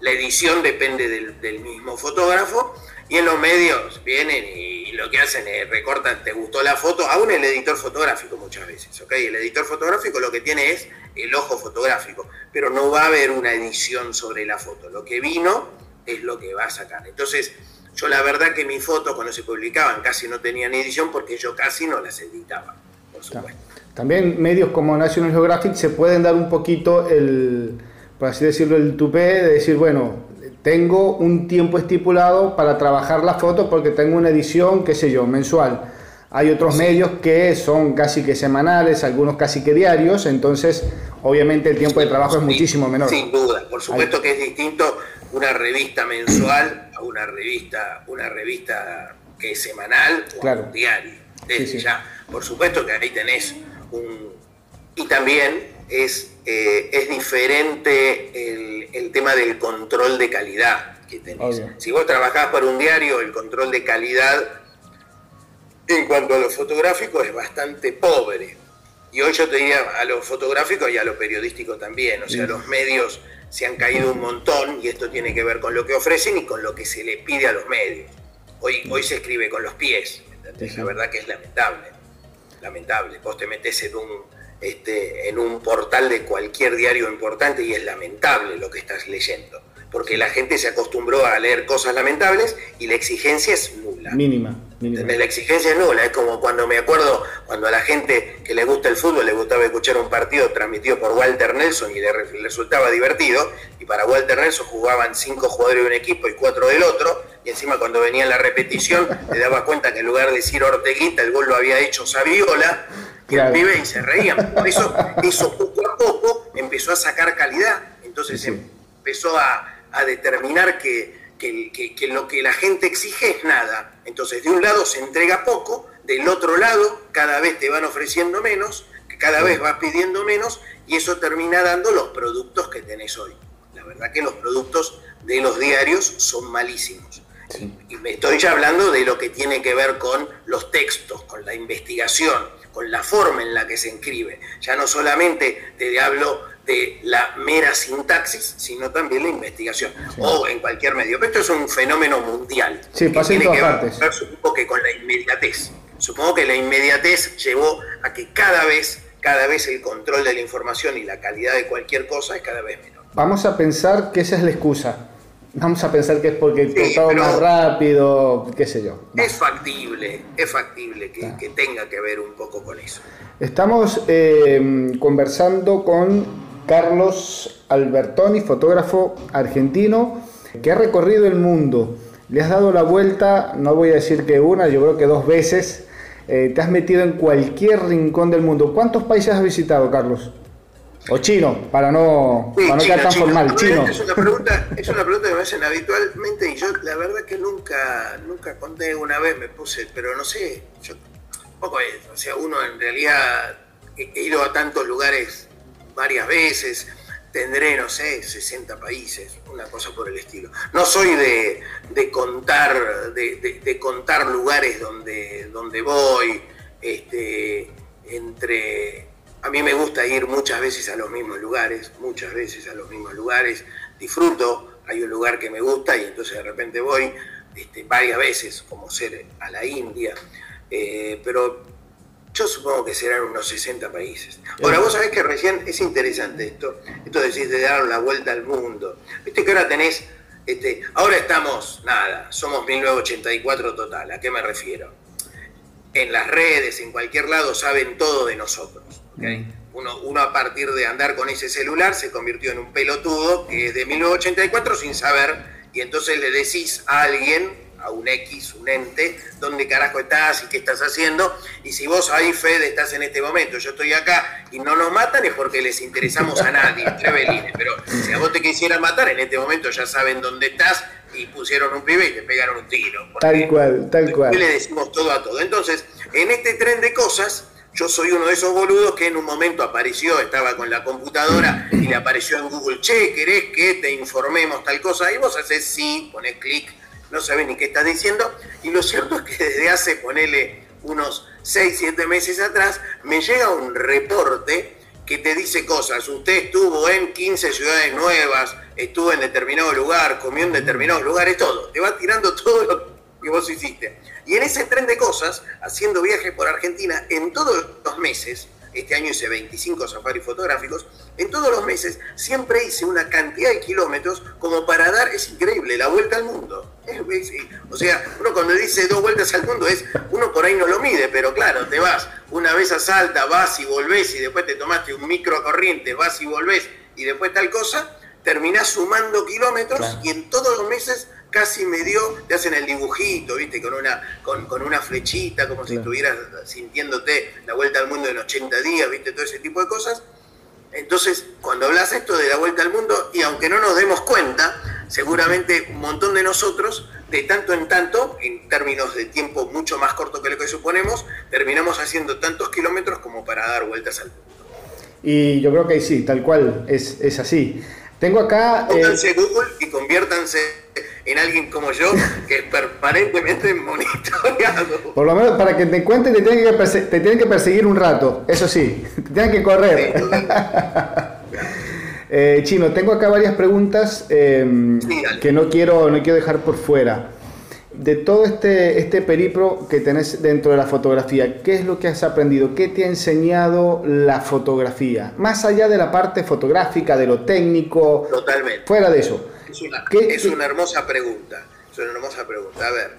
La edición depende del, mismo fotógrafo y en los medios vienen y, lo que hacen es recortan, te gustó la foto, aún el editor fotográfico muchas veces, ¿ok? El editor fotográfico lo que tiene es el ojo fotográfico, pero no va a haber una edición sobre la foto. Lo que vino es lo que va a sacar. Entonces, yo la verdad que mis fotos cuando se publicaban casi no tenían edición porque yo casi no las editaba, por supuesto. También medios como National Geographic se pueden dar un poquito el, por así decirlo, el tupé de decir, bueno, tengo un tiempo estipulado para trabajar la foto porque tengo una edición, qué sé yo, mensual hay otros medios que son casi que semanales, algunos casi que diarios, entonces obviamente el tiempo de trabajo es muchísimo menor. Sin duda, por supuesto que es distinto una revista mensual a una revista, una revista que es semanal o un diario. ya, por supuesto que ahí tenés un... Y también es, eh, es diferente el, tema del control de calidad que tenés. Si vos trabajás para un diario, el control de calidad en cuanto a lo fotográfico es bastante pobre. Y hoy yo te diría a lo fotográfico y a lo periodístico también. O sea, los medios se han caído un montón y esto tiene que ver con lo que ofrecen y con lo que se le pide a los medios. Hoy, hoy se escribe con los pies, La verdad que es lamentable. Lamentable. Vos te metes en un, este, en un portal de cualquier diario importante y es lamentable lo que estás leyendo. Porque la gente se acostumbró a leer cosas lamentables y la exigencia es nula. Mínima. La exigencia es nula, es como cuando me acuerdo, cuando a la gente que le gusta el fútbol le gustaba escuchar un partido transmitido por Walter Nelson y le, resultaba divertido, y para Walter Nelson jugaban cinco jugadores de un equipo y cuatro del otro, y encima cuando venía la repetición te daba cuenta que en lugar de decir Orteguita, el gol lo había hecho Saviola, que el pibe y se reían. Por eso, eso poco a poco empezó a sacar calidad, entonces empezó a, a determinar que que, lo que la gente exige es nada. Entonces, de un lado se entrega poco, del otro lado cada vez te van ofreciendo menos, cada vez vas pidiendo menos y eso termina dando los productos que tenés hoy. La verdad que los productos de los diarios son malísimos. Y me estoy ya hablando de lo que tiene que ver con los textos, con la investigación, con la forma en la que se escribe. Ya no solamente te hablo de la mera sintaxis, sino también la investigación, o en cualquier medio. Pero esto es un fenómeno mundial. Sí, pasa en todas partes. que con la inmediatez. Supongo que la inmediatez llevó a que cada vez, cada vez el control de la información y la calidad de cualquier cosa es cada vez menor. Vamos a pensar que esa es la excusa. Vamos a pensar que es porque todo más rápido, qué sé yo. Es factible, es factible que, tenga que ver un poco con eso. Estamos eh, conversando con Carlos Albertoni, fotógrafo argentino, que ha recorrido el mundo. Le has dado la vuelta, no voy a decir que una, yo creo que dos veces. Eh, te has metido en cualquier rincón del mundo. ¿Cuántos países has visitado, Carlos? O chino, para no, para no quedar tan formal, chino. Es una, pregunta, es una pregunta que me hacen habitualmente y yo la verdad que nunca, nunca conté una vez, me puse, pero no sé, yo, poco es, o sea, uno en realidad he ido a tantos lugares varias veces, tendré, no sé, 60 países, una cosa por el estilo. No soy de, contar, de, contar lugares donde, donde voy, este, entre... A mí me gusta ir muchas veces a los mismos lugares, muchas veces a los mismos lugares, disfruto, hay un lugar que me gusta y entonces de repente voy este, varias veces, como ser a la India, eh, pero yo supongo que serán unos 60 países. Ahora, vos sabés que recién es interesante esto, esto decís de dar la vuelta al mundo. Viste que ahora tenés, este, ahora estamos, nada, somos 1984 total, ¿a qué me refiero? En las redes, en cualquier lado, saben todo de nosotros. Uno, uno a partir de andar con ese celular se convirtió en un pelotudo que es de 1984 sin saber, y entonces le decís a alguien a un X, un ente, dónde carajo estás y qué estás haciendo. Y si vos ahí, Fede, estás en este momento, yo estoy acá y no nos matan es porque les interesamos a nadie, Trevelines. Pero si a vos te quisieran matar, en este momento ya saben dónde estás y pusieron un pibe y te pegaron un tiro. Tal cual, tal cual. Y le decimos todo a todo. Entonces, en este tren de cosas, yo soy uno de esos boludos que en un momento apareció, estaba con la computadora y le apareció en Google, che, ¿querés que te informemos tal cosa? Y vos haces sí, pones clic no sabes ni qué estás diciendo. Y lo cierto es que desde hace, ponele, unos 6, 7 meses atrás, me llega un reporte que te dice cosas. Usted estuvo en 15 ciudades nuevas, estuvo en determinado lugar, comió en determinados lugares, todo. Te va tirando todo lo que vos hiciste. Y en ese tren de cosas, haciendo viajes por Argentina, en todos los meses, este año hice 25 safaris fotográficos, en todos los meses siempre hice una cantidad de kilómetros como para dar, es increíble, la vuelta al mundo. O sea, uno cuando dice dos vueltas al mundo es, uno por ahí no lo mide, pero claro, te vas una vez a Salta, vas y volvés y después te tomaste un micro corriente, vas y volvés y después tal cosa, terminás sumando kilómetros y en todos los meses casi me dio, te hacen el dibujito, ¿viste? Con una, con, una flechita, como si estuvieras sintiéndote la vuelta al mundo en 80 días, ¿viste? Todo ese tipo de cosas. Entonces, cuando hablas esto de la vuelta al mundo, y aunque no nos demos cuenta, seguramente un montón de nosotros, de tanto en tanto, en términos de tiempo mucho más corto que lo que suponemos, terminamos haciendo tantos kilómetros como para dar vueltas al mundo. Y yo creo que sí, tal cual, es, es así. Tengo acá... Pónganse eh, Google y conviértanse en alguien como yo, que es permanentemente monitoreado. Por lo menos para que te encuentren te tienen que, te tienen que perseguir un rato, eso sí, te tienen que correr. Eh, Chino, tengo acá varias preguntas em, que no quiero, no quiero dejar por fuera. De todo este, este periplo que tenés dentro de la fotografía, ¿qué es lo que has aprendido? ¿Qué te ha enseñado la fotografía? Más allá de la parte fotográfica, de lo técnico. Totalmente. Fuera de eso. Es una, hermosa pregunta. Es una hermosa pregunta. A ver,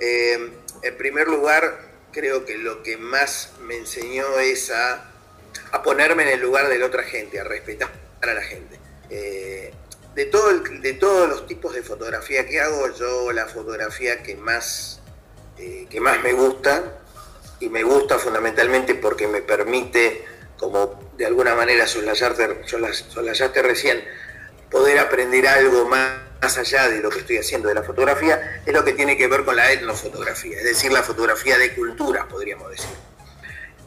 eh, en primer lugar, creo que lo que más me enseñó es a, ponerme en el lugar de la otra gente, a respetar a la gente. Eh, de, todo de todos los tipos de fotografía que hago, yo la fotografía que más, eh, que más me gusta, y me gusta fundamentalmente porque me permite, como de alguna manera soslayaste, soslayaste recién, poder aprender algo más, allá de lo que estoy haciendo de la fotografía, es lo que tiene que ver con la etnofotografía, es decir, la fotografía de cultura, podríamos decir.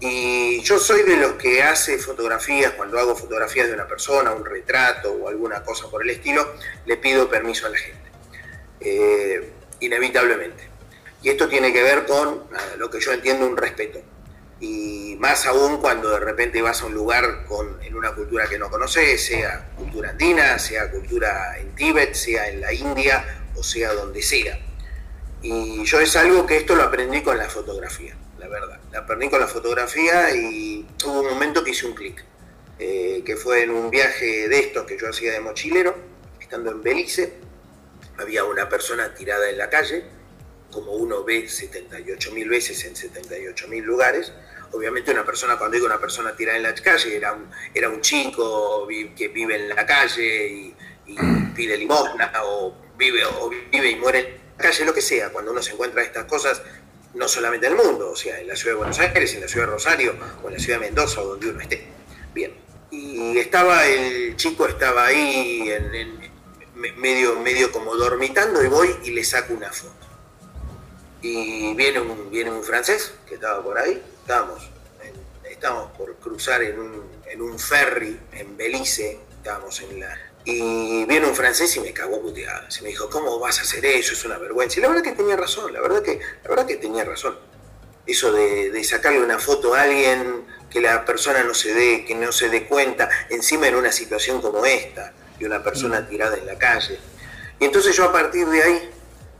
Y yo soy de los que hace fotografías, cuando hago fotografías de una persona, un retrato o alguna cosa por el estilo, le pido permiso a la gente, eh, inevitablemente. Y esto tiene que ver con lo que yo entiendo un respeto y más aún cuando de repente vas a un lugar con, en una cultura que no conoces, sea cultura andina, sea cultura en Tíbet, sea en la India o sea donde sea. Y yo es algo que esto lo aprendí con la fotografía. la verdad. La perdí con la fotografía y hubo un momento que hice un clic, eh, que fue en un viaje de estos que yo hacía de mochilero, estando en Belice, había una persona tirada en la calle, como uno ve 78 mil veces en 78 mil lugares. Obviamente una persona, cuando digo una persona tirada en la calle, era un, era un chico que vive en la calle y, pide limosna o vive, o vive y muere en la calle, lo que sea. Cuando uno se encuentra estas cosas, no solamente en el mundo, o sea, en la ciudad de Buenos Aires, en la ciudad de Rosario o en la ciudad de Mendoza o donde uno esté. Bien. Y estaba, el chico estaba ahí en, medio, medio como dormitando y voy y le saco una foto. Y viene un, viene un francés que estaba por ahí, estábamos, estábamos por cruzar en un, en un ferry en Belice, estábamos en la, y viene un francés y me cagó puteada. Se me dijo, ¿cómo vas a hacer eso? Es una vergüenza. Y la verdad que tenía razón, la verdad que, la verdad que tenía razón. Eso de, sacarle una foto a alguien, que la persona no se dé, que no se dé cuenta, encima en una situación como esta, de una persona mm. tirada en la calle. Y entonces yo a partir de ahí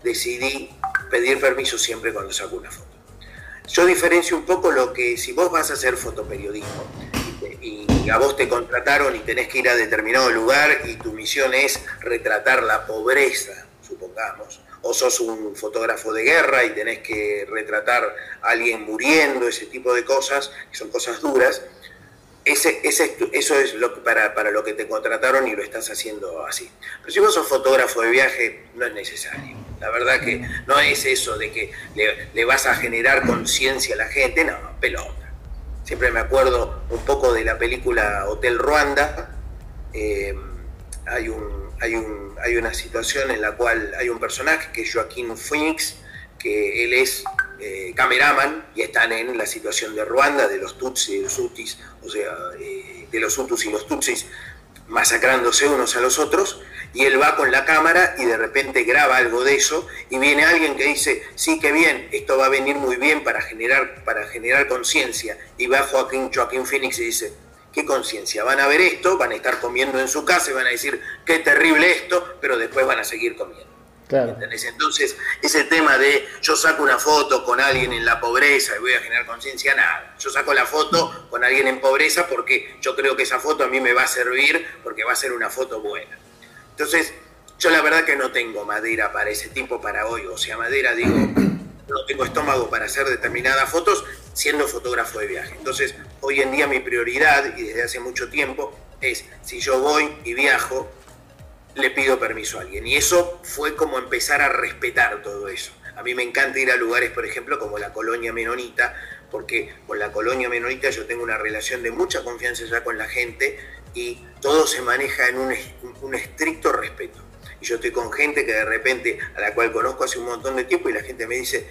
decidí pedir permiso siempre cuando saco una foto. Yo diferencio un poco lo que si vos vas a hacer fotoperiodismo y a vos te contrataron y tenés que ir a determinado lugar y tu misión es retratar la pobreza, supongamos, o sos un fotógrafo de guerra y tenés que retratar a alguien muriendo, ese tipo de cosas, que son cosas duras, ese, ese, eso es lo, para, para lo que te contrataron y lo estás haciendo así. Pero si vos sos fotógrafo de viaje, no es necesario. La verdad que no es eso de que le, vas a generar conciencia a la gente, no, pelota siempre me acuerdo un poco de la película Hotel Ruanda. Eh, hay, un, hay, un, hay, una situación en la cual hay un personaje que es Joaquín Phoenix, que él es eh, cameraman y están en la situación de Ruanda, de los Tutsis y los Hutus, o sea, eh, de los Hutus y los Tutsis masacrándose unos a los otros, y él va con la cámara y de repente graba algo de eso y viene alguien que dice, sí, que bien, esto va a venir muy bien para generar, para generar conciencia. Y va Joaquín, Joaquín Phoenix y dice, ¿qué conciencia? Van a ver esto, van a estar comiendo en su casa y van a decir, qué terrible esto, pero después van a seguir comiendo. Entonces, ese tema de yo saco una foto con alguien en la pobreza y voy a generar conciencia, nada. Yo saco la foto con alguien en pobreza porque yo creo que esa foto a mí me va a servir porque va a ser una foto buena. Entonces, yo la verdad que no tengo madera para ese tipo para hoy. O sea, madera, digo, no tengo estómago para hacer determinadas fotos siendo fotógrafo de viaje. Entonces, hoy en día mi prioridad, y desde hace mucho tiempo, es si yo voy y viajo, le pido permiso a alguien. Y eso fue como empezar a respetar todo eso. A mí me encanta ir a lugares, por ejemplo, como la colonia menonita, porque con la colonia menonita yo tengo una relación de mucha confianza ya con la gente y todo se maneja en un, estricto respeto. Y yo estoy con gente que de repente, a la cual conozco hace un montón de tiempo y la gente me dice,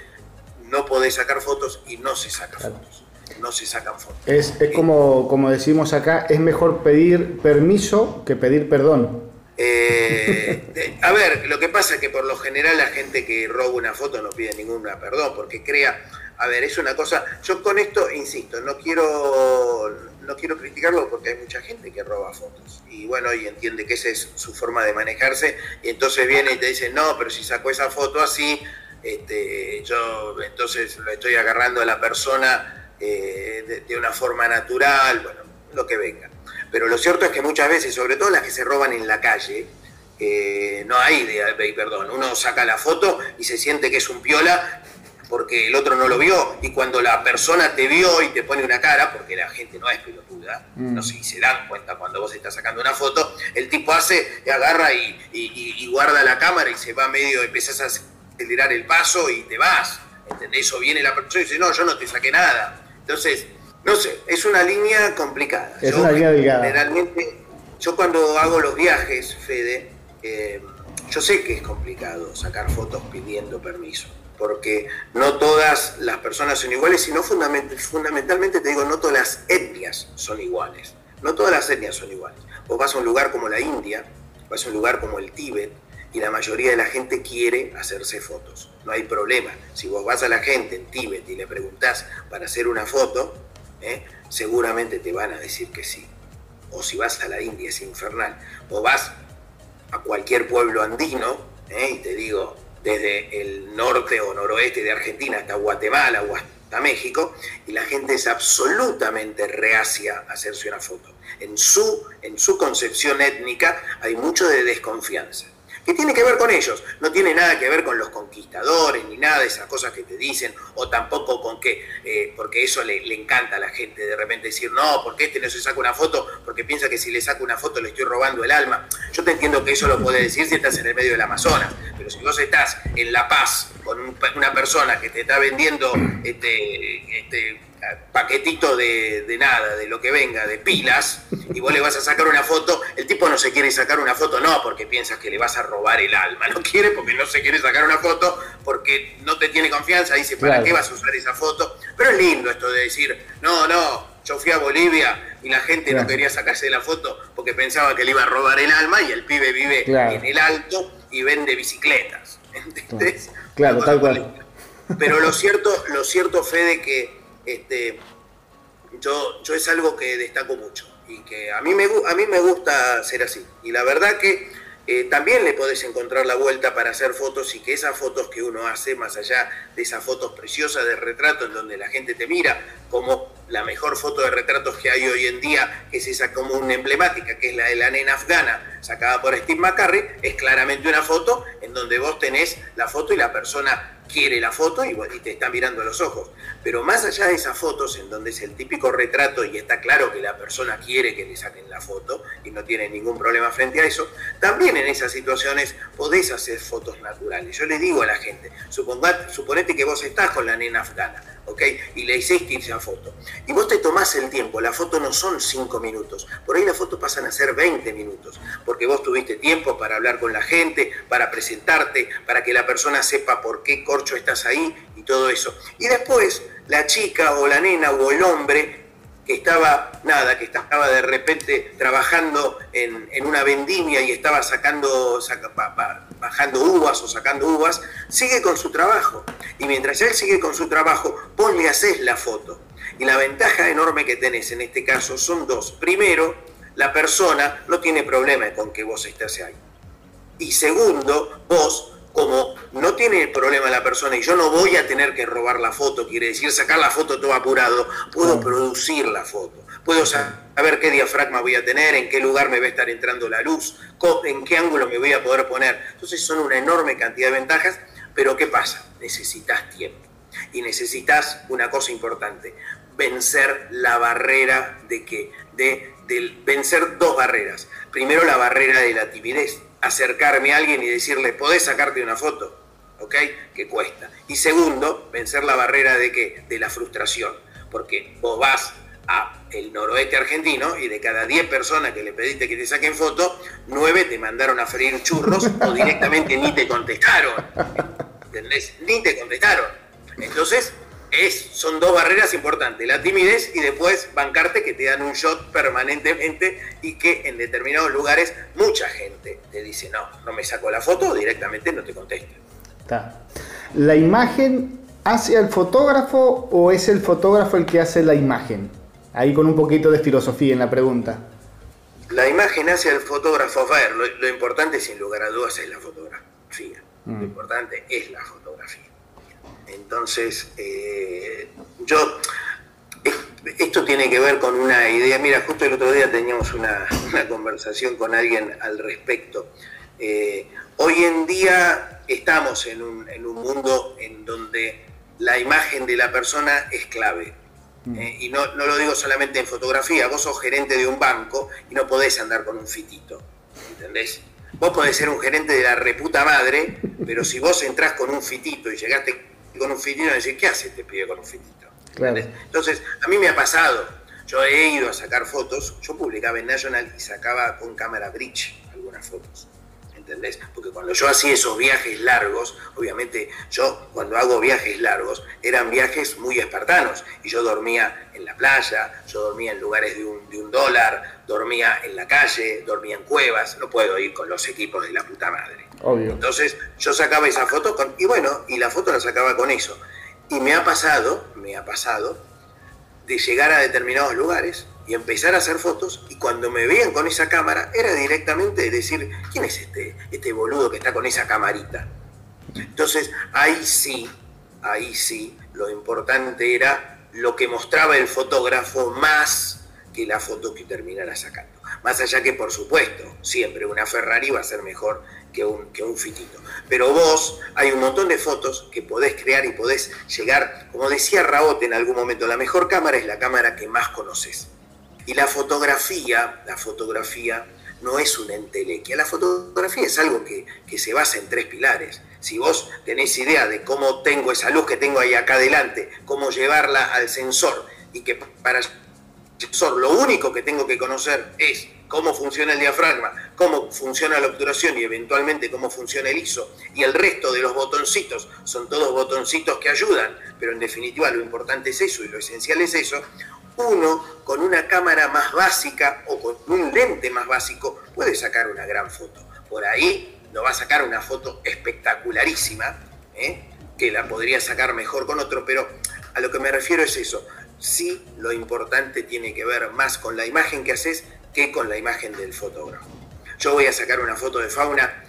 no podés sacar fotos y no se sacan fotos. No se sacan fotos. Es, como, como decimos acá, es mejor pedir permiso que pedir perdón. Eh, a ver, lo que pasa es que por lo general la gente que roba una foto no pide ninguna perdón, porque crea, a ver, es una cosa, yo con esto insisto, no quiero no quiero criticarlo porque hay mucha gente que roba fotos. Y bueno, y entiende que esa es su forma de manejarse. Y entonces viene y te dice, no, pero si sacó esa foto así, este, yo entonces lo estoy agarrando a la persona eh, de, una forma natural, bueno, lo que venga. Pero lo cierto es que muchas veces, sobre todo las que se roban en la calle, eh, no hay de, perdón. Uno saca la foto y se siente que es un piola porque el otro no lo vio y cuando la persona te vio y te pone una cara, porque la gente no es pelotuda, mm. no sé si se dan cuenta cuando vos estás sacando una foto, el tipo hace, agarra y, guarda la cámara y se va medio, empezás a acelerar el paso y te vas, ¿entendés? O viene la persona y dice, no, yo no te saqué nada. Entonces, no sé, es una línea complicada. Es una línea delgada. Generalmente, yo cuando hago los viajes, Fede, eh, yo sé que es complicado sacar fotos pidiendo permiso porque no todas las personas son iguales, sino fundamentalmente te digo, no todas las etnias son iguales. No todas las etnias son iguales. Vos vas a un lugar como la India, vas a un lugar como el Tíbet, y la mayoría de la gente quiere hacerse fotos. No hay problema. Si vos vas a la gente en Tíbet y le preguntás para hacer una foto, ¿eh? seguramente te van a decir que sí. O si vas a la India es infernal. O vas a cualquier pueblo andino ¿eh? y te digo, desde el norte o noroeste de Argentina hasta Guatemala a México y la gente es absolutamente reacia a hacerse una foto. En su, en su concepción étnica hay mucho de desconfianza que tiene que ver con ellos, no tiene nada que ver con los conquistadores ni nada de esas cosas que te dicen, o tampoco con que, eh, porque eso le, encanta a la gente de repente decir, no, porque este no se saca una foto, porque piensa que si le saco una foto le estoy robando el alma. Yo te entiendo que eso lo puede decir si estás en el medio del Amazonas, pero si vos estás en La Paz con una persona que te está vendiendo este, este paquetito de, nada, de lo que venga, de pilas, y vos le vas a sacar una foto, el tipo no se quiere sacar una foto, no porque piensas que le vas a robar el alma, no quiere porque no se quiere sacar una foto, porque no te tiene confianza, dice, ¿para qué vas a usar esa foto? Pero es lindo esto de decir, no, no, yo fui a Bolivia y la gente no quería sacarse la foto porque pensaba que le iba a robar el alma y el pibe vive en el alto y vende bicicletas. ¿Entendés? Claro, tal cual. Pero lo cierto, lo cierto, Fede, que este, yo, es algo que destaco mucho y que a mí me, gusta ser así. Y la verdad que eh, también le podés encontrar la vuelta para hacer fotos y que esas fotos que uno hace, más allá de esas fotos preciosas de retrato en donde la gente te mira, como la mejor foto de retratos que hay hoy en día, que es esa como una emblemática, que es la de la nena afgana, sacada por Steve McCurry, es claramente una foto en donde vos tenés la foto y la persona quiere la foto y, te está mirando a los ojos. Pero más allá de esas fotos, en donde es el típico retrato y está claro que la persona quiere que le saquen la foto y no tiene ningún problema frente a eso, también en esas situaciones podés hacer fotos naturales. Yo le digo a la gente, suponete que vos estás con la nena afgana, ¿ok? Y le hiciste esa foto. Y vos te tomás el tiempo, la foto no son 5 minutos, por ahí la foto pasan a ser 20 minutos, porque vos tuviste tiempo para hablar con la gente, para presentarte, para que la persona sepa por qué corcho estás ahí y todo eso. Y después la chica o la nena o el hombre que estaba, nada, que estaba de repente trabajando en, una vendimia y estaba sacando, bajando uvas o sacando uvas, sigue con su trabajo. Y mientras él sigue con su trabajo, vos le haces la foto. Y la ventaja enorme que tenés en este caso son dos. Primero, la persona no tiene problema con que vos estés ahí. Y segundo, vos como no tiene problema la persona y yo no voy a tener que robar la foto, quiere decir sacar la foto todo apurado, puedo producir la foto, puedo saber qué diafragma voy a tener, en qué lugar me va a estar entrando la luz, en qué ángulo me voy a poder poner. Entonces son una enorme cantidad de ventajas, pero ¿qué pasa? Necesitas tiempo y necesitas una cosa importante, vencer la barrera de de, de vencer dos barreras. Primero la barrera de la timidez acercarme a alguien y decirle, ¿podés sacarte una foto? ¿Ok? Que cuesta. Y segundo, vencer la barrera de qué? De la frustración. Porque vos vas a el noroeste argentino y de cada 10 personas que le pediste que te saquen foto, 9 te mandaron a freír churros o directamente ni te contestaron. ¿Entendés? Ni te contestaron. Entonces, es, son dos barreras importantes, la timidez y después bancarte que te dan un shot permanentemente y que en determinados lugares mucha gente te dice, no, no me saco la foto, directamente no te contesta. ¿La imagen hace al fotógrafo o es el fotógrafo el que hace la imagen? Ahí con un poquito de filosofía en la pregunta. La imagen hace al fotógrafo. Ver, lo, importante sin lugar a dudas es la fotografía. Lo mm. importante es la fotografía. Entonces, eh, yo, esto tiene que ver con una idea, mira, justo el otro día teníamos una, conversación con alguien al respecto. Eh, hoy en día estamos en un, mundo en donde la imagen de la persona es clave. Mm. Eh, y no, no, lo digo solamente en fotografía, vos sos gerente de un banco y no podés andar con un fitito, ¿entendés? Vos podés ser un gerente de la reputa madre, pero si vos entrás con un fitito y llegaste con un fitito decir, ¿qué hace este pibe con un fitito? Entonces, a mí me ha pasado, yo he ido a sacar fotos, yo publicaba en National y sacaba con cámara bridge algunas fotos. ¿Entendés? Porque cuando yo hacía esos viajes largos, obviamente yo cuando hago viajes largos eran viajes muy espartanos y yo dormía en la playa, yo dormía en lugares de un, de un dólar, dormía en la calle, dormía en cuevas, no puedo ir con los equipos de la puta madre. Entonces yo sacaba esa foto con, y bueno, y la foto la sacaba con eso. Y me ha pasado, me ha pasado, de llegar a determinados lugares y empezar a hacer fotos y cuando me veían con esa cámara era directamente decir, ¿quién es este, este boludo que está con esa camarita? Entonces ahí sí, ahí sí, lo importante era lo que mostraba el fotógrafo más que la foto que terminara sacando. Más allá que, por supuesto, siempre una Ferrari va a ser mejor que un, que un fitito. Pero vos, hay un montón de fotos que podés crear y podés llegar, como decía Raote en algún momento, la mejor cámara es la cámara que más conoces. Y la fotografía, la fotografía no es una entelequia. La fotografía es algo que, que, se basa en tres pilares. Si vos tenés idea de cómo tengo esa luz que tengo ahí acá adelante, cómo llevarla al sensor y que para lo único que tengo que conocer es cómo funciona el diafragma, cómo funciona la obturación y eventualmente cómo funciona el ISO. Y el resto de los botoncitos son todos botoncitos que ayudan, pero en definitiva lo importante es eso y lo esencial es eso. Uno con una cámara más básica o con un lente más básico puede sacar una gran foto. Por ahí no va a sacar una foto espectacularísima, ¿eh? que la podría sacar mejor con otro, pero a lo que me refiero es eso sí lo importante tiene que ver más con la imagen que haces que con la imagen del fotógrafo. Yo voy a sacar una foto de fauna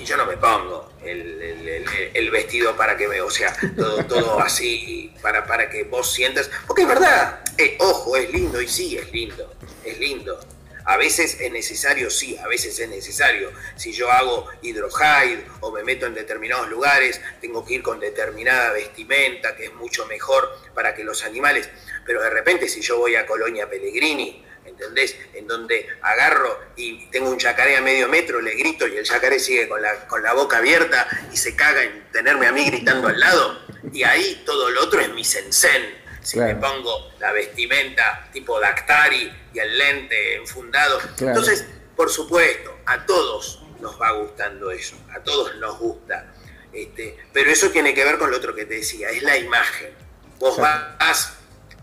y yo no me pongo el, vestido para que me, o sea, todo, todo así para, para que vos sientas, porque es verdad, eh, ojo, es lindo y sí, es lindo, es lindo, a veces es necesario, sí, a veces es necesario. Si yo hago hidrohide o me meto en determinados lugares, tengo que ir con determinada vestimenta, que es mucho mejor para que los animales. Pero de repente, si yo voy a Colonia Pellegrini, ¿entendés? En donde agarro y tengo un chacaré a medio metro, le grito y el chacaré sigue con la, con la boca abierta y se caga en tenerme a mí gritando al lado. Y ahí todo lo otro es mi sensen si me pongo la vestimenta tipo Dactari y el lente enfundado. Entonces, por supuesto, a todos nos va gustando eso, a todos nos gusta. Este, pero eso tiene que ver con lo otro que te decía, es la imagen. Vos vas,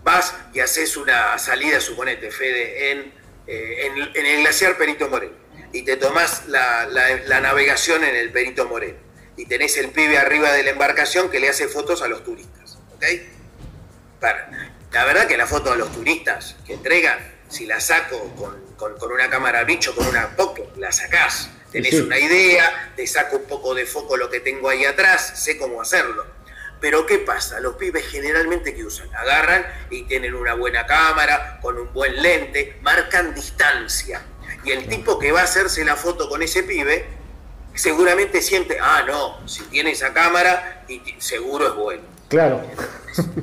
vas y haces una salida, suponete, Fede, en, eh, en, el glaciar Perito Moreno, y te tomás la, la navegación en el Perito Moreno, y tenés el pibe arriba de la embarcación que le hace fotos a los turistas. ¿ok?, la verdad que la foto de los turistas que entregan, si la saco con, una cámara bicho, con una poco, la sacás. Tenés una idea, te saco un poco de foco lo que tengo ahí atrás, sé cómo hacerlo. Pero ¿qué pasa? Los pibes generalmente que usan, agarran y tienen una buena cámara, con un buen lente, marcan distancia. Y el tipo que va a hacerse la foto con ese pibe, seguramente siente, ah, no, si tiene esa cámara, y seguro es bueno. Claro.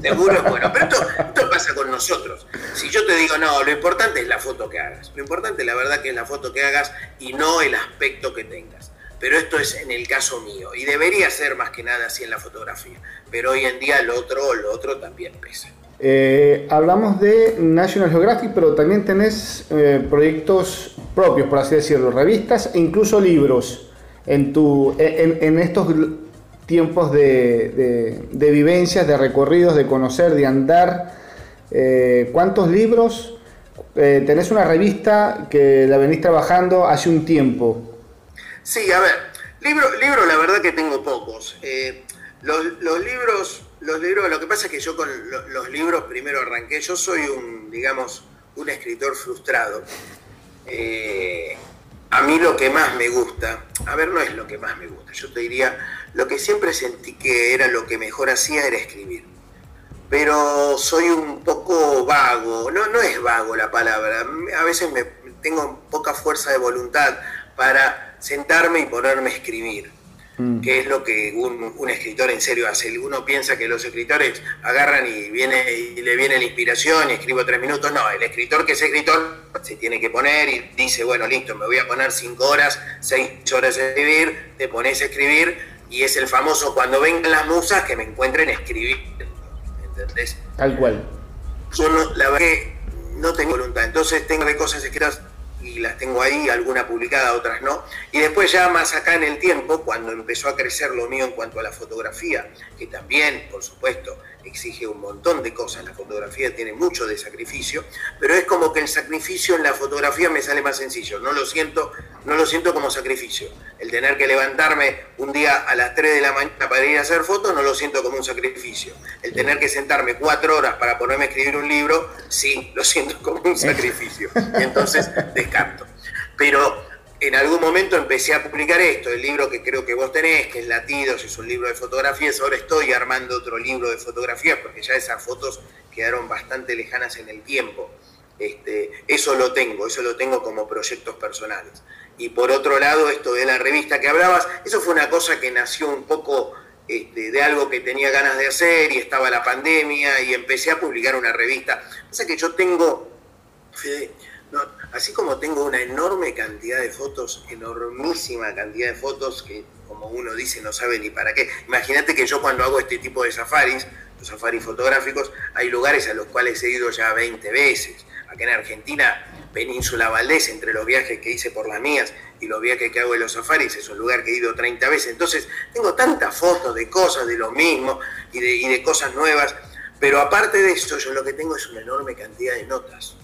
Seguro es bueno. Pero esto, pasa con nosotros. Si yo te digo, no, lo importante es la foto que hagas. Lo importante, la verdad, que es la foto que hagas y no el aspecto que tengas. Pero esto es en el caso mío. Y debería ser más que nada así en la fotografía. Pero hoy en día lo otro, lo otro también pesa. Eh, hablamos de National Geographic, pero también tenés eh, proyectos propios, por así decirlo, revistas e incluso libros en, tu, en, en estos tiempos de, vivencias, de recorridos, de conocer, de andar. Eh, ¿Cuántos libros? Eh, tenés una revista que la venís trabajando hace un tiempo. Sí, a ver, libros libro, la verdad que tengo pocos. Eh, los, libros, los libros, lo que pasa es que yo con los libros primero arranqué, yo soy un, digamos, un escritor frustrado. a mí lo que más me gusta, a ver, no es lo que más me gusta, yo te diría, lo que siempre sentí que era lo que mejor hacía era escribir. Pero soy un poco vago, no, no es vago la palabra, a veces me, tengo poca fuerza de voluntad para sentarme y ponerme a escribir, mm. que es lo que un, escritor en serio hace. Uno piensa que los escritores agarran y, viene, y le viene la inspiración y escribo tres minutos. No, el escritor que es escritor se tiene que poner y dice, bueno, listo, me voy a poner cinco horas, seis horas a escribir, te pones a escribir y es el famoso cuando vengan las musas que me encuentren escribiendo, ¿entendés? Tal cual. Yo no, la verdad que no tengo voluntad, entonces tengo de cosas escritas y las tengo ahí, alguna publicada, otras no. Y después ya más acá en el tiempo, cuando empezó a crecer lo mío en cuanto a la fotografía, que también, por supuesto, exige un montón de cosas, la fotografía tiene mucho de sacrificio, pero es como que el sacrificio en la fotografía me sale más sencillo, no lo siento, no lo siento como sacrificio. El tener que levantarme un día a las 3 de la mañana para ir a hacer fotos, no lo siento como un sacrificio. El tener que sentarme cuatro horas para ponerme a escribir un libro, sí, lo siento como un sacrificio. Y entonces descarto. Pero en algún momento empecé a publicar esto, el libro que creo que vos tenés, que es Latidos, es un libro de fotografías, ahora estoy armando otro libro de fotografías porque ya esas fotos quedaron bastante lejanas en el tiempo. Este, eso lo tengo, eso lo tengo como proyectos personales. Y por otro lado, esto de la revista que hablabas, eso fue una cosa que nació un poco este, de algo que tenía ganas de hacer y estaba la pandemia y empecé a publicar una revista. Pasa que yo tengo, así como tengo una enorme cantidad de fotos, enormísima cantidad de fotos que como uno dice no sabe ni para qué. Imagínate que yo cuando hago este tipo de safaris, los safaris fotográficos, hay lugares a los cuales he ido ya 20 veces. Acá en Argentina, Península Valdés, entre los viajes que hice por las mías y los viajes que hago en los safaris, es un lugar que he ido 30 veces. Entonces, tengo tantas fotos de cosas de lo mismo y de, y de cosas nuevas. Pero aparte de esto, yo lo que tengo es una enorme cantidad de notas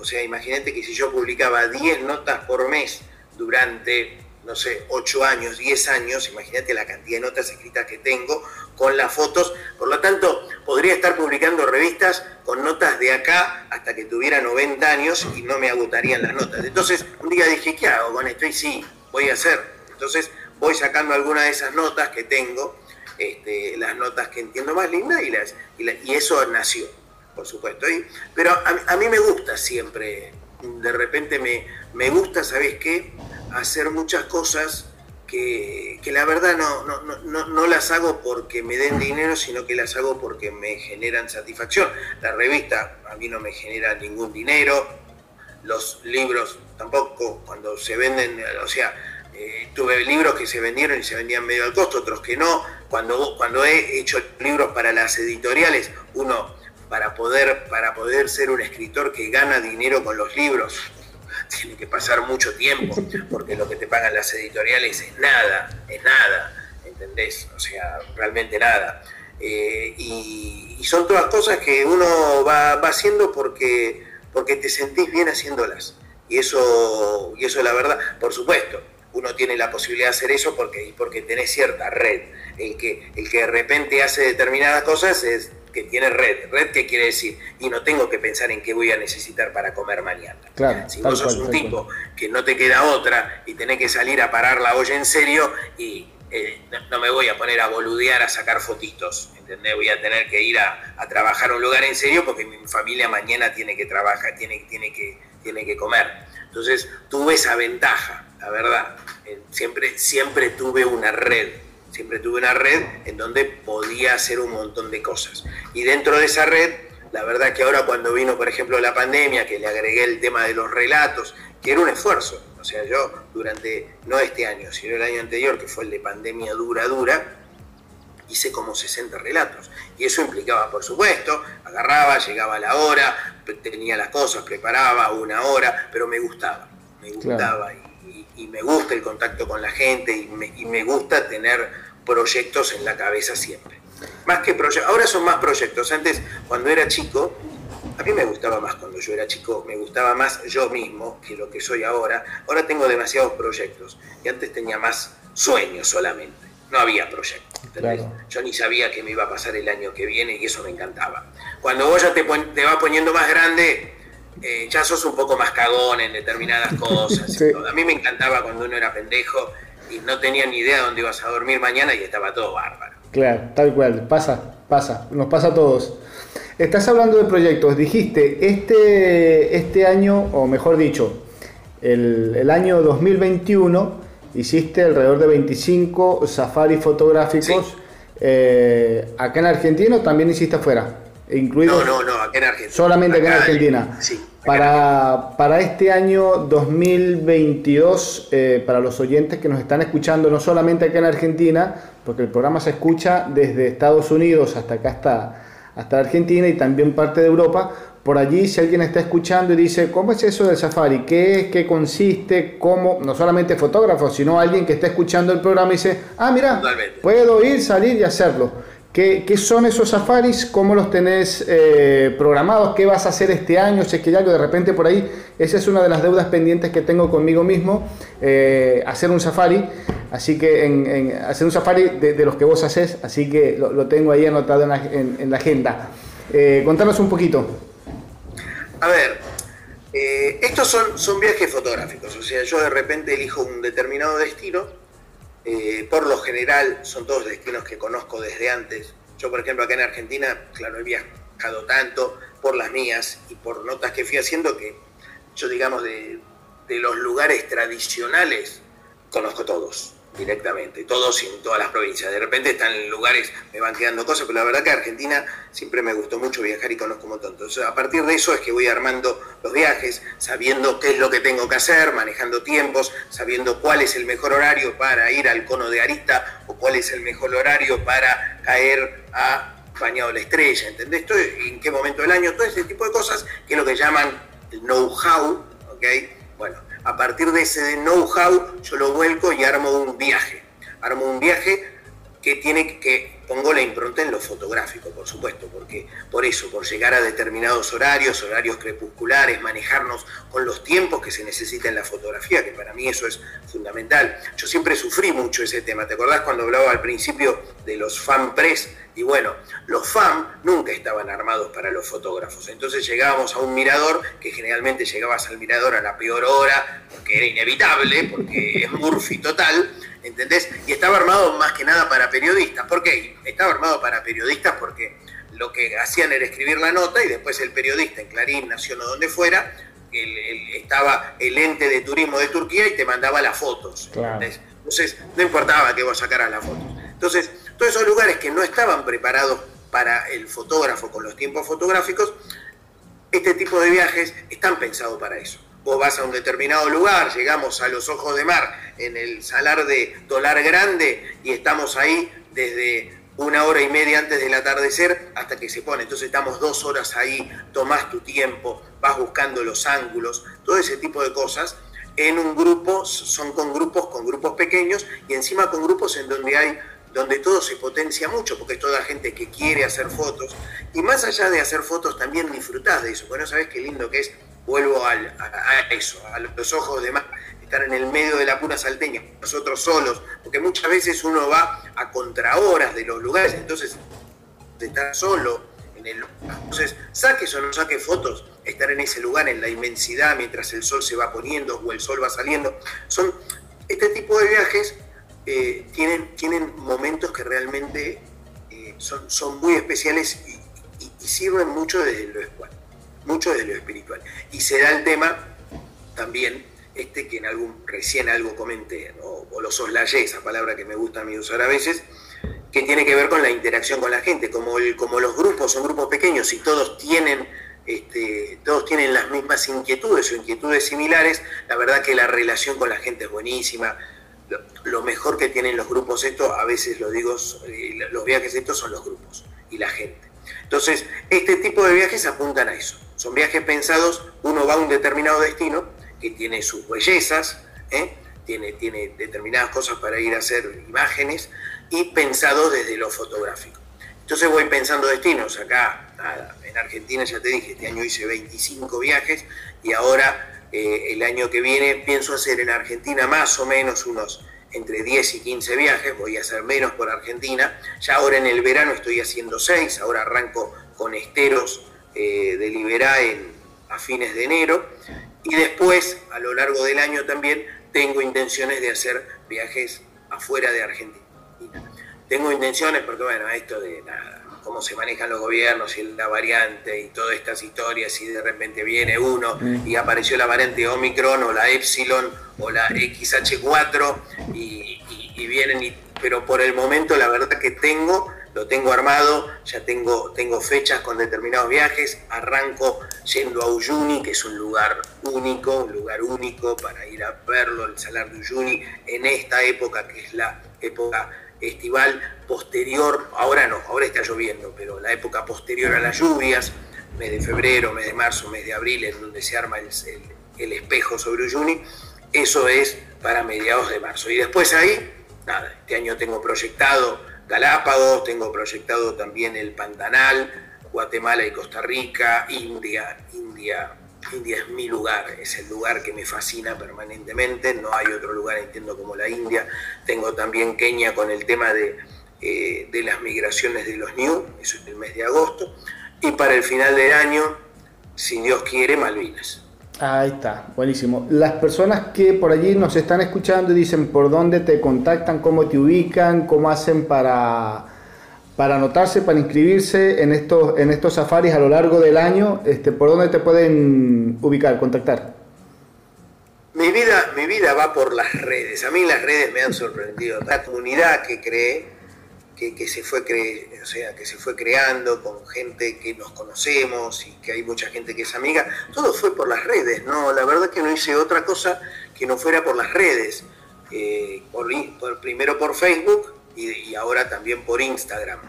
o sea, imagínate que si yo publicaba 10 notas por mes durante, no sé, 8 años, 10 años, imagínate la cantidad de notas escritas que tengo con las fotos. Por lo tanto, podría estar publicando revistas con notas de acá hasta que tuviera 90 años y no me agotarían las notas. Entonces, un día dije, ¿qué hago con esto? Y sí, voy a hacer. Entonces, voy sacando algunas de esas notas que tengo, este, las notas que entiendo más lindas y, las, y eso nació por supuesto. pero a, mí me gusta siempre, de repente me, me gusta, ¿sabes qué? Hacer muchas cosas que, la verdad no, no, no, las hago porque me den dinero, sino que las hago porque me generan satisfacción. La revista a mí no me genera ningún dinero, los libros tampoco, cuando se venden, o sea, eh, tuve libros que se vendieron y se vendían medio al costo, otros que no. Cuando, cuando he hecho libros para las editoriales, uno para poder, para poder ser un escritor que gana dinero con los libros, tiene que pasar mucho tiempo, porque lo que te pagan las editoriales es nada, es nada, ¿entendés? O sea, realmente nada. Eh, y, son todas cosas que uno va, haciendo porque, porque te sentís bien haciéndolas. Y eso, y eso es la verdad, por supuesto, uno tiene la posibilidad de hacer eso porque, porque tenés cierta red. El que, el que de repente hace determinadas cosas es, que tiene red. ¿Red qué quiere decir? Y no tengo que pensar en qué voy a necesitar para comer mañana. si vos sos un tipo que no te queda otra y tenés que salir a parar la olla en serio y eh, no, me voy a poner a boludear a sacar fotitos, ¿entendés? Voy a tener que ir a, trabajar a un lugar en serio porque mi familia mañana tiene que trabajar, tiene, tiene, que, tiene que comer. Entonces tuve esa ventaja, la verdad. Eh, siempre, siempre tuve una red Siempre tuve una red en donde podía hacer un montón de cosas. Y dentro de esa red, la verdad que ahora cuando vino, por ejemplo, la pandemia, que le agregué el tema de los relatos, que era un esfuerzo. O sea, yo durante, no este año, sino el año anterior, que fue el de pandemia dura, dura, hice como 60 relatos. Y eso implicaba, por supuesto, agarraba, llegaba a la hora, tenía las cosas, preparaba una hora, pero me gustaba, me gustaba y me gusta el contacto con la gente y me, gusta tener proyectos en la cabeza siempre. Más que proyectos, ahora son más proyectos. Antes, cuando era chico, a mí me gustaba más cuando yo era chico, me gustaba más yo mismo que lo que soy ahora. Ahora tengo demasiados proyectos y antes tenía más sueños solamente. No había proyectos. Yo ni sabía qué me iba a pasar el año que viene y eso me encantaba. Cuando vos ya te, te vas poniendo más grande, eh, ya sos un poco más cagón en determinadas cosas. A mí me encantaba cuando uno era pendejo y no tenía ni idea dónde ibas a dormir mañana y estaba todo bárbaro. Claro, tal cual, pasa, pasa, nos pasa a todos. Estás hablando de proyectos, dijiste, este, este año, o mejor dicho, el, año 2021, hiciste alrededor de 25 safaris fotográficos. Eh, acá en Argentina también hiciste afuera. Incluido no, no, no, acá en Argentina. Solamente acá, en Argentina. Sí. Para, para, este año 2022, eh, para los oyentes que nos están escuchando, no solamente acá en Argentina, porque el programa se escucha desde Estados Unidos hasta acá, hasta, hasta Argentina y también parte de Europa. Por allí, si alguien está escuchando y dice, ¿cómo es eso del safari? ¿Qué es? ¿Qué consiste? ¿Cómo? No solamente fotógrafos, sino alguien que está escuchando el programa y dice, ah, mira, puedo ir, salir y hacerlo. ¿Qué, son esos safaris? ¿Cómo los tenés eh, programados? ¿Qué vas a hacer este año? Es que ya de repente por ahí, esa es una de las deudas pendientes que tengo conmigo mismo, eh, hacer un safari. Así que en, hacer un safari de, los que vos haces, así que lo, tengo ahí anotado en la, agenda. Eh, contanos un poquito. A ver, Eh, estos son, son viajes fotográficos, o sea, yo de repente elijo un determinado destino, eh, por lo general son todos destinos que conozco desde antes. Yo, por ejemplo, acá en Argentina, claro, he viajado tanto por las mías y por notas que fui haciendo que yo, digamos, de, de los lugares tradicionales, conozco todos directamente, todos en todas las provincias. De repente están en lugares, me van quedando cosas, pero la verdad que Argentina siempre me gustó mucho viajar y conozco un montón. Entonces, a partir de eso es que voy armando los viajes, sabiendo qué es lo que tengo que hacer, manejando tiempos, sabiendo cuál es el mejor horario para ir al cono de Arista o cuál es el mejor horario para caer a Bañado la Estrella, ¿entendés? en qué momento del año, todo ese tipo de cosas, que es lo que llaman el know-how, ¿ok? A partir de ese know-how yo lo vuelco y armo un viaje. Armo un viaje que tiene que, pongo la impronta en lo fotográfico, por supuesto, porque por eso, por llegar a determinados horarios, horarios crepusculares, manejarnos con los tiempos que se necesita en la fotografía, que para mí eso es fundamental. Yo siempre sufrí mucho ese tema, ¿te acordás cuando hablaba al principio de los fan press? Y bueno, los FAM nunca estaban armados para los fotógrafos. Entonces llegábamos a un mirador, que generalmente llegabas al mirador a la peor hora, porque era inevitable, porque es Murphy total, ¿entendés? Y estaba armado más que nada para periodistas. ¿Por qué? Estaba armado para periodistas porque lo que hacían era escribir la nota y después el periodista en Clarín, Nación o donde fuera, estaba el ente de turismo de Turquía y te mandaba las fotos. Entonces no importaba que vos sacaras las fotos. Entonces, todos esos lugares que no estaban preparados para el fotógrafo con los tiempos fotográficos, este tipo de viajes están pensados para eso. Vos vas a un determinado lugar, llegamos a los ojos de mar en el salar de Tolar Grande y estamos ahí desde una hora y media antes del atardecer hasta que se pone. Entonces estamos dos horas ahí, tomás tu tiempo, vas buscando los ángulos, todo ese tipo de cosas. En un grupo, son con grupos, con grupos pequeños y encima con grupos en donde hay donde todo se potencia mucho, porque es toda gente que quiere hacer fotos, y más allá de hacer fotos también disfrutás de eso, porque no sabes qué lindo que es, vuelvo a, eso, a los ojos de más, estar en el medio de la pura salteña, nosotros solos, porque muchas veces uno va a contrahoras de los lugares, entonces de estar solo en el lugar, entonces saques o no saques fotos, estar en ese lugar, en la inmensidad, mientras el sol se va poniendo o el sol va saliendo, son este tipo de viajes eh, tienen, tienen momentos que realmente eh, son, son muy especiales y, sirven mucho desde lo espiritual, mucho desde lo espiritual. Y se da el tema también, este que recién algo comenté, o lo soslayé, esa palabra que me gusta a mí usar a veces, que tiene que ver con la interacción con la gente. Como, el, como los grupos son grupos pequeños y todos tienen, este, todos tienen las mismas inquietudes o inquietudes similares, la verdad que la relación con la gente es buenísima lo mejor que tienen los grupos estos, a veces lo digo, eh, los viajes estos son los grupos y la gente. Entonces, este tipo de viajes apuntan a eso. Son viajes pensados, uno va a un determinado destino que tiene sus bellezas, ¿eh? tiene, tiene determinadas cosas para ir a hacer imágenes y pensado desde lo fotográfico. Entonces voy pensando destinos. Acá, en Argentina ya te dije, este año hice 25 viajes y ahora eh, el año que viene pienso hacer en Argentina más o menos unos entre 10 y 15 viajes, voy a hacer menos por Argentina. Ya ahora en el verano estoy haciendo 6, ahora arranco con esteros eh, de Liberá en, a fines de enero. Y después, a lo largo del año también, tengo intenciones de hacer viajes afuera de Argentina. Tengo intenciones porque, bueno, esto de nada, cómo se manejan los gobiernos y la variante y todas estas historias y de repente viene uno mm. y apareció la variante Omicron o la Epsilon o la XH4 y, vienen, y, pero por el momento la verdad que tengo, lo tengo armado, ya tengo, tengo fechas con determinados viajes, arranco yendo a Uyuni, que es un lugar único, un lugar único para ir a verlo, el Salar de Uyuni, en esta época que es la época estival posterior, ahora no, ahora está lloviendo, pero la época posterior a las lluvias, mes de febrero, mes de marzo, mes de abril, en donde se arma el, espejo sobre Uyuni, eso es para mediados de marzo. Y después ahí, nada, este año tengo proyectado Galápagos, tengo proyectado también el Pantanal, Guatemala y Costa Rica, India, India, India es mi lugar, es el lugar que me fascina permanentemente, no hay otro lugar, entiendo, como la India. Tengo también Kenia con el tema de, eh, de las migraciones de los New, eso es el mes de agosto. Y para el final del año, si Dios quiere, Malvinas. Ahí está, buenísimo. Las personas que por allí nos están escuchando y dicen por dónde te contactan, cómo te ubican, cómo hacen para, para anotarse, para inscribirse en estos, en estos safaris a lo largo del año, este, ¿por dónde te pueden ubicar, contactar? Mi vida, mi vida va por las redes. A mí las redes me han sorprendido. La comunidad que creé que, se fue cre o sea, que se fue creando con gente que nos conocemos y que hay mucha gente que es amiga, todo fue por las redes, ¿no? La verdad que no hice otra cosa que no fuera por las redes, eh, por, primero por Facebook y, ahora también por Instagram.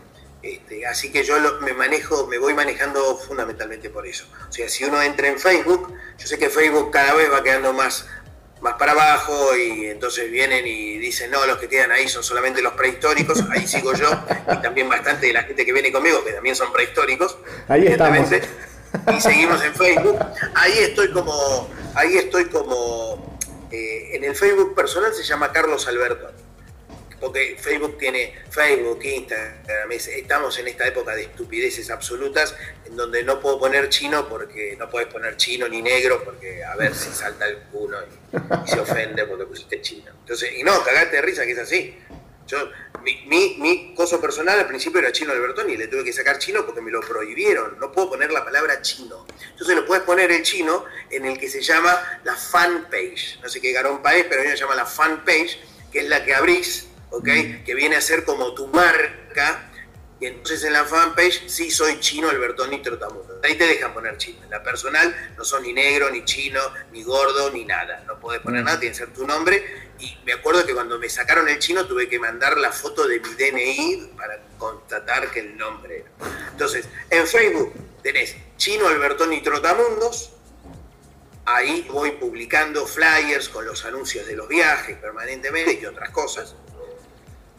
Este, así que yo me manejo, me voy manejando fundamentalmente por eso. O sea, si uno entra en Facebook, yo sé que Facebook cada vez va quedando más más para abajo y entonces vienen y dicen, no, los que quedan ahí son solamente los prehistóricos, ahí sigo yo, y también bastante de la gente que viene conmigo, que también son prehistóricos. Ahí estamos. Y seguimos en Facebook. Ahí estoy como, ahí estoy como, eh, en el Facebook personal se llama Carlos Alberto porque Facebook tiene Facebook, Instagram, estamos en esta época de estupideces absolutas en donde no puedo poner chino porque no puedes poner chino ni negro porque a ver si salta el culo y, se ofende porque pusiste chino. Entonces, y no, cagate de risa que es así. Yo, mi, mi, mi coso personal al principio era chino Albertoni y le tuve que sacar chino porque me lo prohibieron. No puedo poner la palabra chino. Entonces lo puedes poner el chino en el que se llama la fanpage. No sé qué garón país, pero a mí me llama la fanpage, que es la que abrís Mm. Que viene a ser como tu marca. Y entonces en la fanpage sí soy chino Albertoni Trotamundo. Ahí te dejan poner chino. En la personal no son ni negro, ni chino, ni gordo, ni nada. No puedes poner mm. nada, tiene que ser tu nombre. Y me acuerdo que cuando me sacaron el chino tuve que mandar la foto de mi DNI para constatar que el nombre era. Entonces, en Facebook tenés Chino Albertoni Trotamundos, ahí voy publicando flyers con los anuncios de los viajes permanentemente y otras cosas.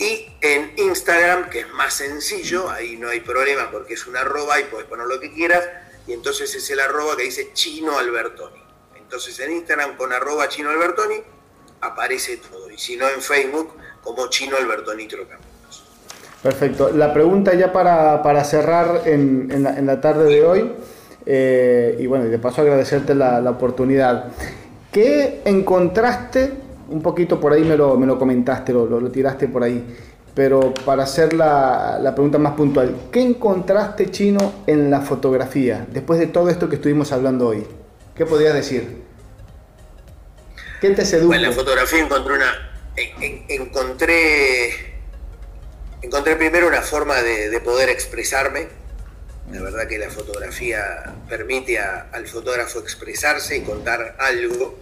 Y en Instagram, que es más sencillo, ahí no hay problema porque es una arroba y puedes poner lo que quieras. Y entonces es el arroba que dice Chino Albertoni. Entonces en Instagram con arroba Chino Albertoni aparece todo. Y si no en Facebook como Chino Albertoni Trocaminos. Perfecto. La pregunta ya para, cerrar en, la, tarde de hoy. Eh, y bueno, y de paso agradecerte la oportunidad. ¿Qué encontraste un poquito por ahí me lo, me lo comentaste, lo, lo, tiraste por ahí. Pero para hacer la, pregunta más puntual, ¿qué encontraste chino en la fotografía después de todo esto que estuvimos hablando hoy? ¿Qué podrías decir? ¿Qué te sedujo? En la fotografía encontré una. encontré. Encontré primero una forma de, de, poder expresarme. La verdad que la fotografía permite al fotógrafo expresarse y contar algo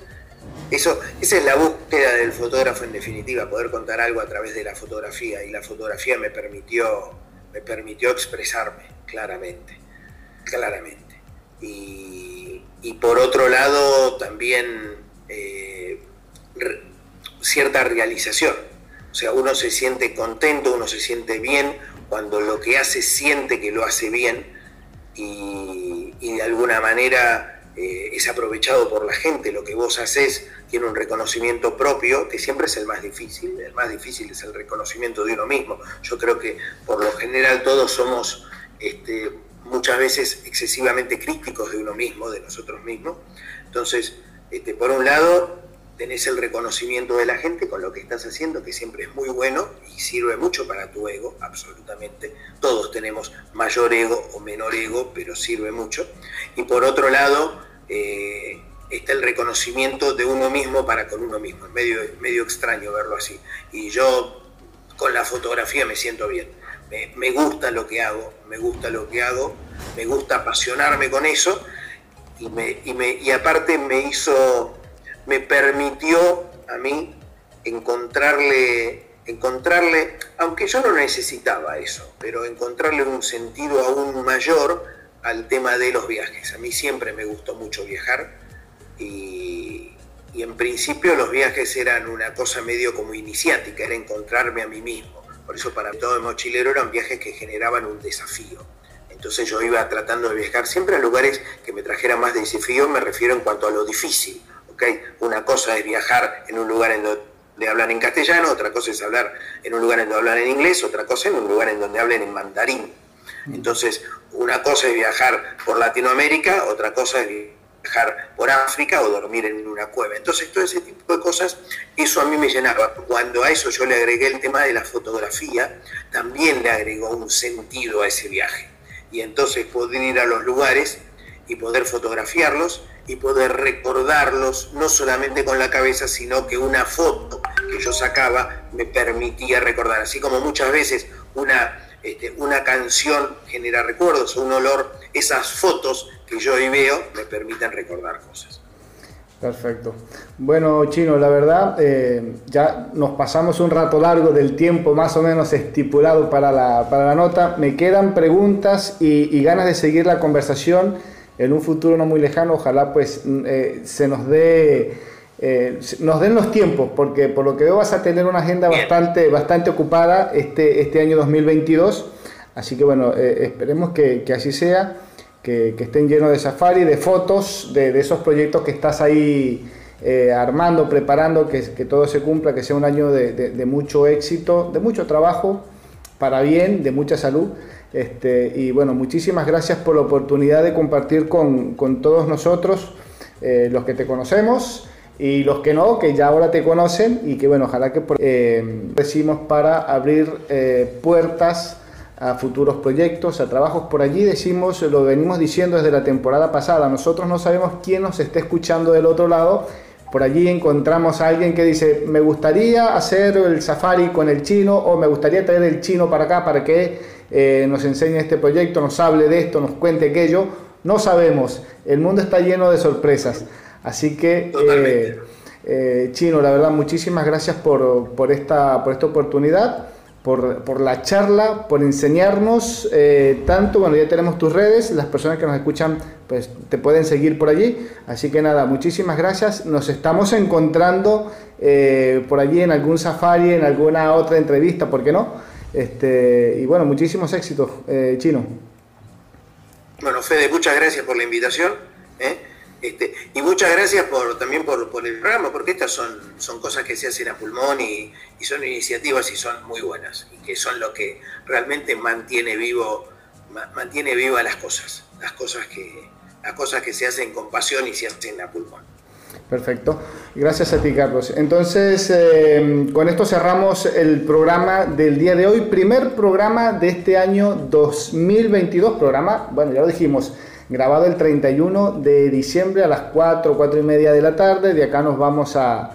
eso, esa es la búsqueda del fotógrafo en definitiva, poder contar algo a través de la fotografía y la fotografía me permitió, me permitió expresarme claramente, claramente. Y, por otro lado también eh, cierta realización, o sea, uno se siente contento, uno se siente bien cuando lo que hace siente que lo hace bien y, y de alguna manera eh, es aprovechado por la gente, lo que vos haces tiene un reconocimiento propio, que siempre es el más difícil, el más difícil es el reconocimiento de uno mismo. Yo creo que por lo general todos somos este, muchas veces excesivamente críticos de uno mismo, de nosotros mismos. Entonces, este, por un lado, tenés el reconocimiento de la gente con lo que estás haciendo, que siempre es muy bueno y sirve mucho para tu ego, absolutamente. Todos tenemos mayor ego o menor ego, pero sirve mucho. Y por otro lado, eh, está el reconocimiento de uno mismo para con uno mismo. Es medio, medio extraño verlo así. Y yo con la fotografía me siento bien. Me, gusta lo que hago, me gusta lo que hago, me gusta apasionarme con eso y, y, me, y aparte me hizo, me permitió a mí encontrarle, encontrarle, aunque yo no necesitaba eso, pero encontrarle un sentido aún mayor al tema de los viajes. A mí siempre me gustó mucho viajar y, en principio los viajes eran una cosa medio como iniciática, era encontrarme a mí mismo. Por eso para todo el mochilero eran viajes que generaban un desafío. Entonces yo iba tratando de viajar siempre a lugares que me trajeran más desafío, me refiero en cuanto a lo difícil. ¿okay? Una cosa es viajar en un lugar en donde hablan en castellano, otra cosa es hablar en un lugar en donde hablan en inglés, otra cosa en un lugar en donde hablen en mandarín. Entonces, una cosa es viajar por Latinoamérica, otra cosa es viajar por África o dormir en una cueva. Entonces, todo ese tipo de cosas, eso a mí me llenaba. Cuando a eso yo le agregué el tema de la fotografía, también le agregó un sentido a ese viaje. Y entonces poder ir a los lugares y poder fotografiarlos y poder recordarlos, no solamente con la cabeza, sino que una foto que yo sacaba me permitía recordar. Así como muchas veces una, este, una canción genera recuerdos, un olor, esas fotos que yo hoy veo me permiten recordar cosas. Perfecto. Bueno, Chino, la verdad, eh, ya nos pasamos un rato largo del tiempo más o menos estipulado para la, para la nota. Me quedan preguntas y, ganas de seguir la conversación en un futuro no muy lejano, ojalá pues mm, eh, se nos dé, eh, nos den los tiempos, porque por lo que veo vas a tener una agenda bastante, bastante ocupada este, este año 2022, así que bueno, eh, esperemos que, así sea, que, estén llenos de safari, de fotos, de, esos proyectos que estás ahí armando, preparando, que, que, todo se cumpla, que sea un año de, de mucho éxito, de mucho trabajo, para bien, de mucha salud. Este, y bueno, muchísimas gracias por la oportunidad de compartir con, con todos nosotros, eh, los que te conocemos y los que no, que ya ahora te conocen y que bueno, ojalá que eh, decimos para abrir eh, puertas a futuros proyectos, a trabajos por allí, decimos, lo venimos diciendo desde la temporada pasada, nosotros no sabemos quién nos está escuchando del otro lado, por allí encontramos a alguien que dice, me gustaría hacer el safari con el chino o me gustaría traer el chino para acá para que eh, nos enseñe este proyecto, nos hable de esto, nos cuente aquello. No sabemos, el mundo está lleno de sorpresas. Así que, eh, eh, Chino, la verdad, muchísimas gracias por, por, esta, por esta oportunidad. Por, por, la charla, por enseñarnos tanto, bueno, ya tenemos tus redes, las personas que nos escuchan pues te pueden seguir por allí, así que nada, muchísimas gracias, nos estamos encontrando por allí en algún safari, en alguna otra entrevista, ¿por qué no? Este, y bueno, muchísimos éxitos, eh, Chino. Bueno, Fede, muchas gracias por la invitación. Este, y muchas gracias por, también por, el programa, porque estas son, cosas que se hacen a pulmón y, son iniciativas y son muy buenas, y que son lo que realmente mantiene vivo, mantiene viva las cosas, las cosas que, las cosas que se hacen con pasión y se hacen a pulmón. Perfecto. Gracias a ti, Carlos. Entonces, eh, con esto cerramos el programa del día de hoy, primer programa de este año 2022, programa, bueno, ya lo dijimos, grabado el 31 de diciembre a las 4, 4 y media de la tarde, de acá nos vamos a,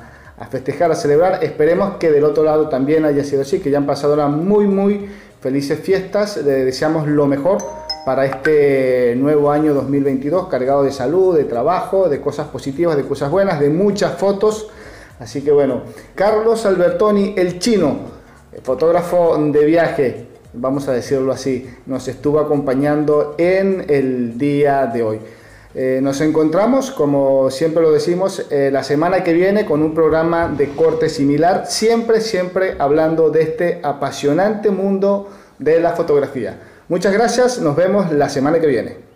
festejar, a celebrar, esperemos que del otro lado también haya sido así, que ya han pasado unas muy, muy felices fiestas, le deseamos lo mejor para este nuevo año 2022, cargado de salud, de trabajo, de cosas positivas, de cosas buenas, de muchas fotos. Así que bueno, Carlos Albertoni, el chino, fotógrafo de viaje, vamos a decirlo así, nos estuvo acompañando en el día de hoy. Eh, nos encontramos, como siempre lo decimos, eh, la semana que viene con un programa de corte similar, siempre, siempre hablando de este apasionante mundo de la fotografía. Muchas gracias, nos vemos la semana que viene.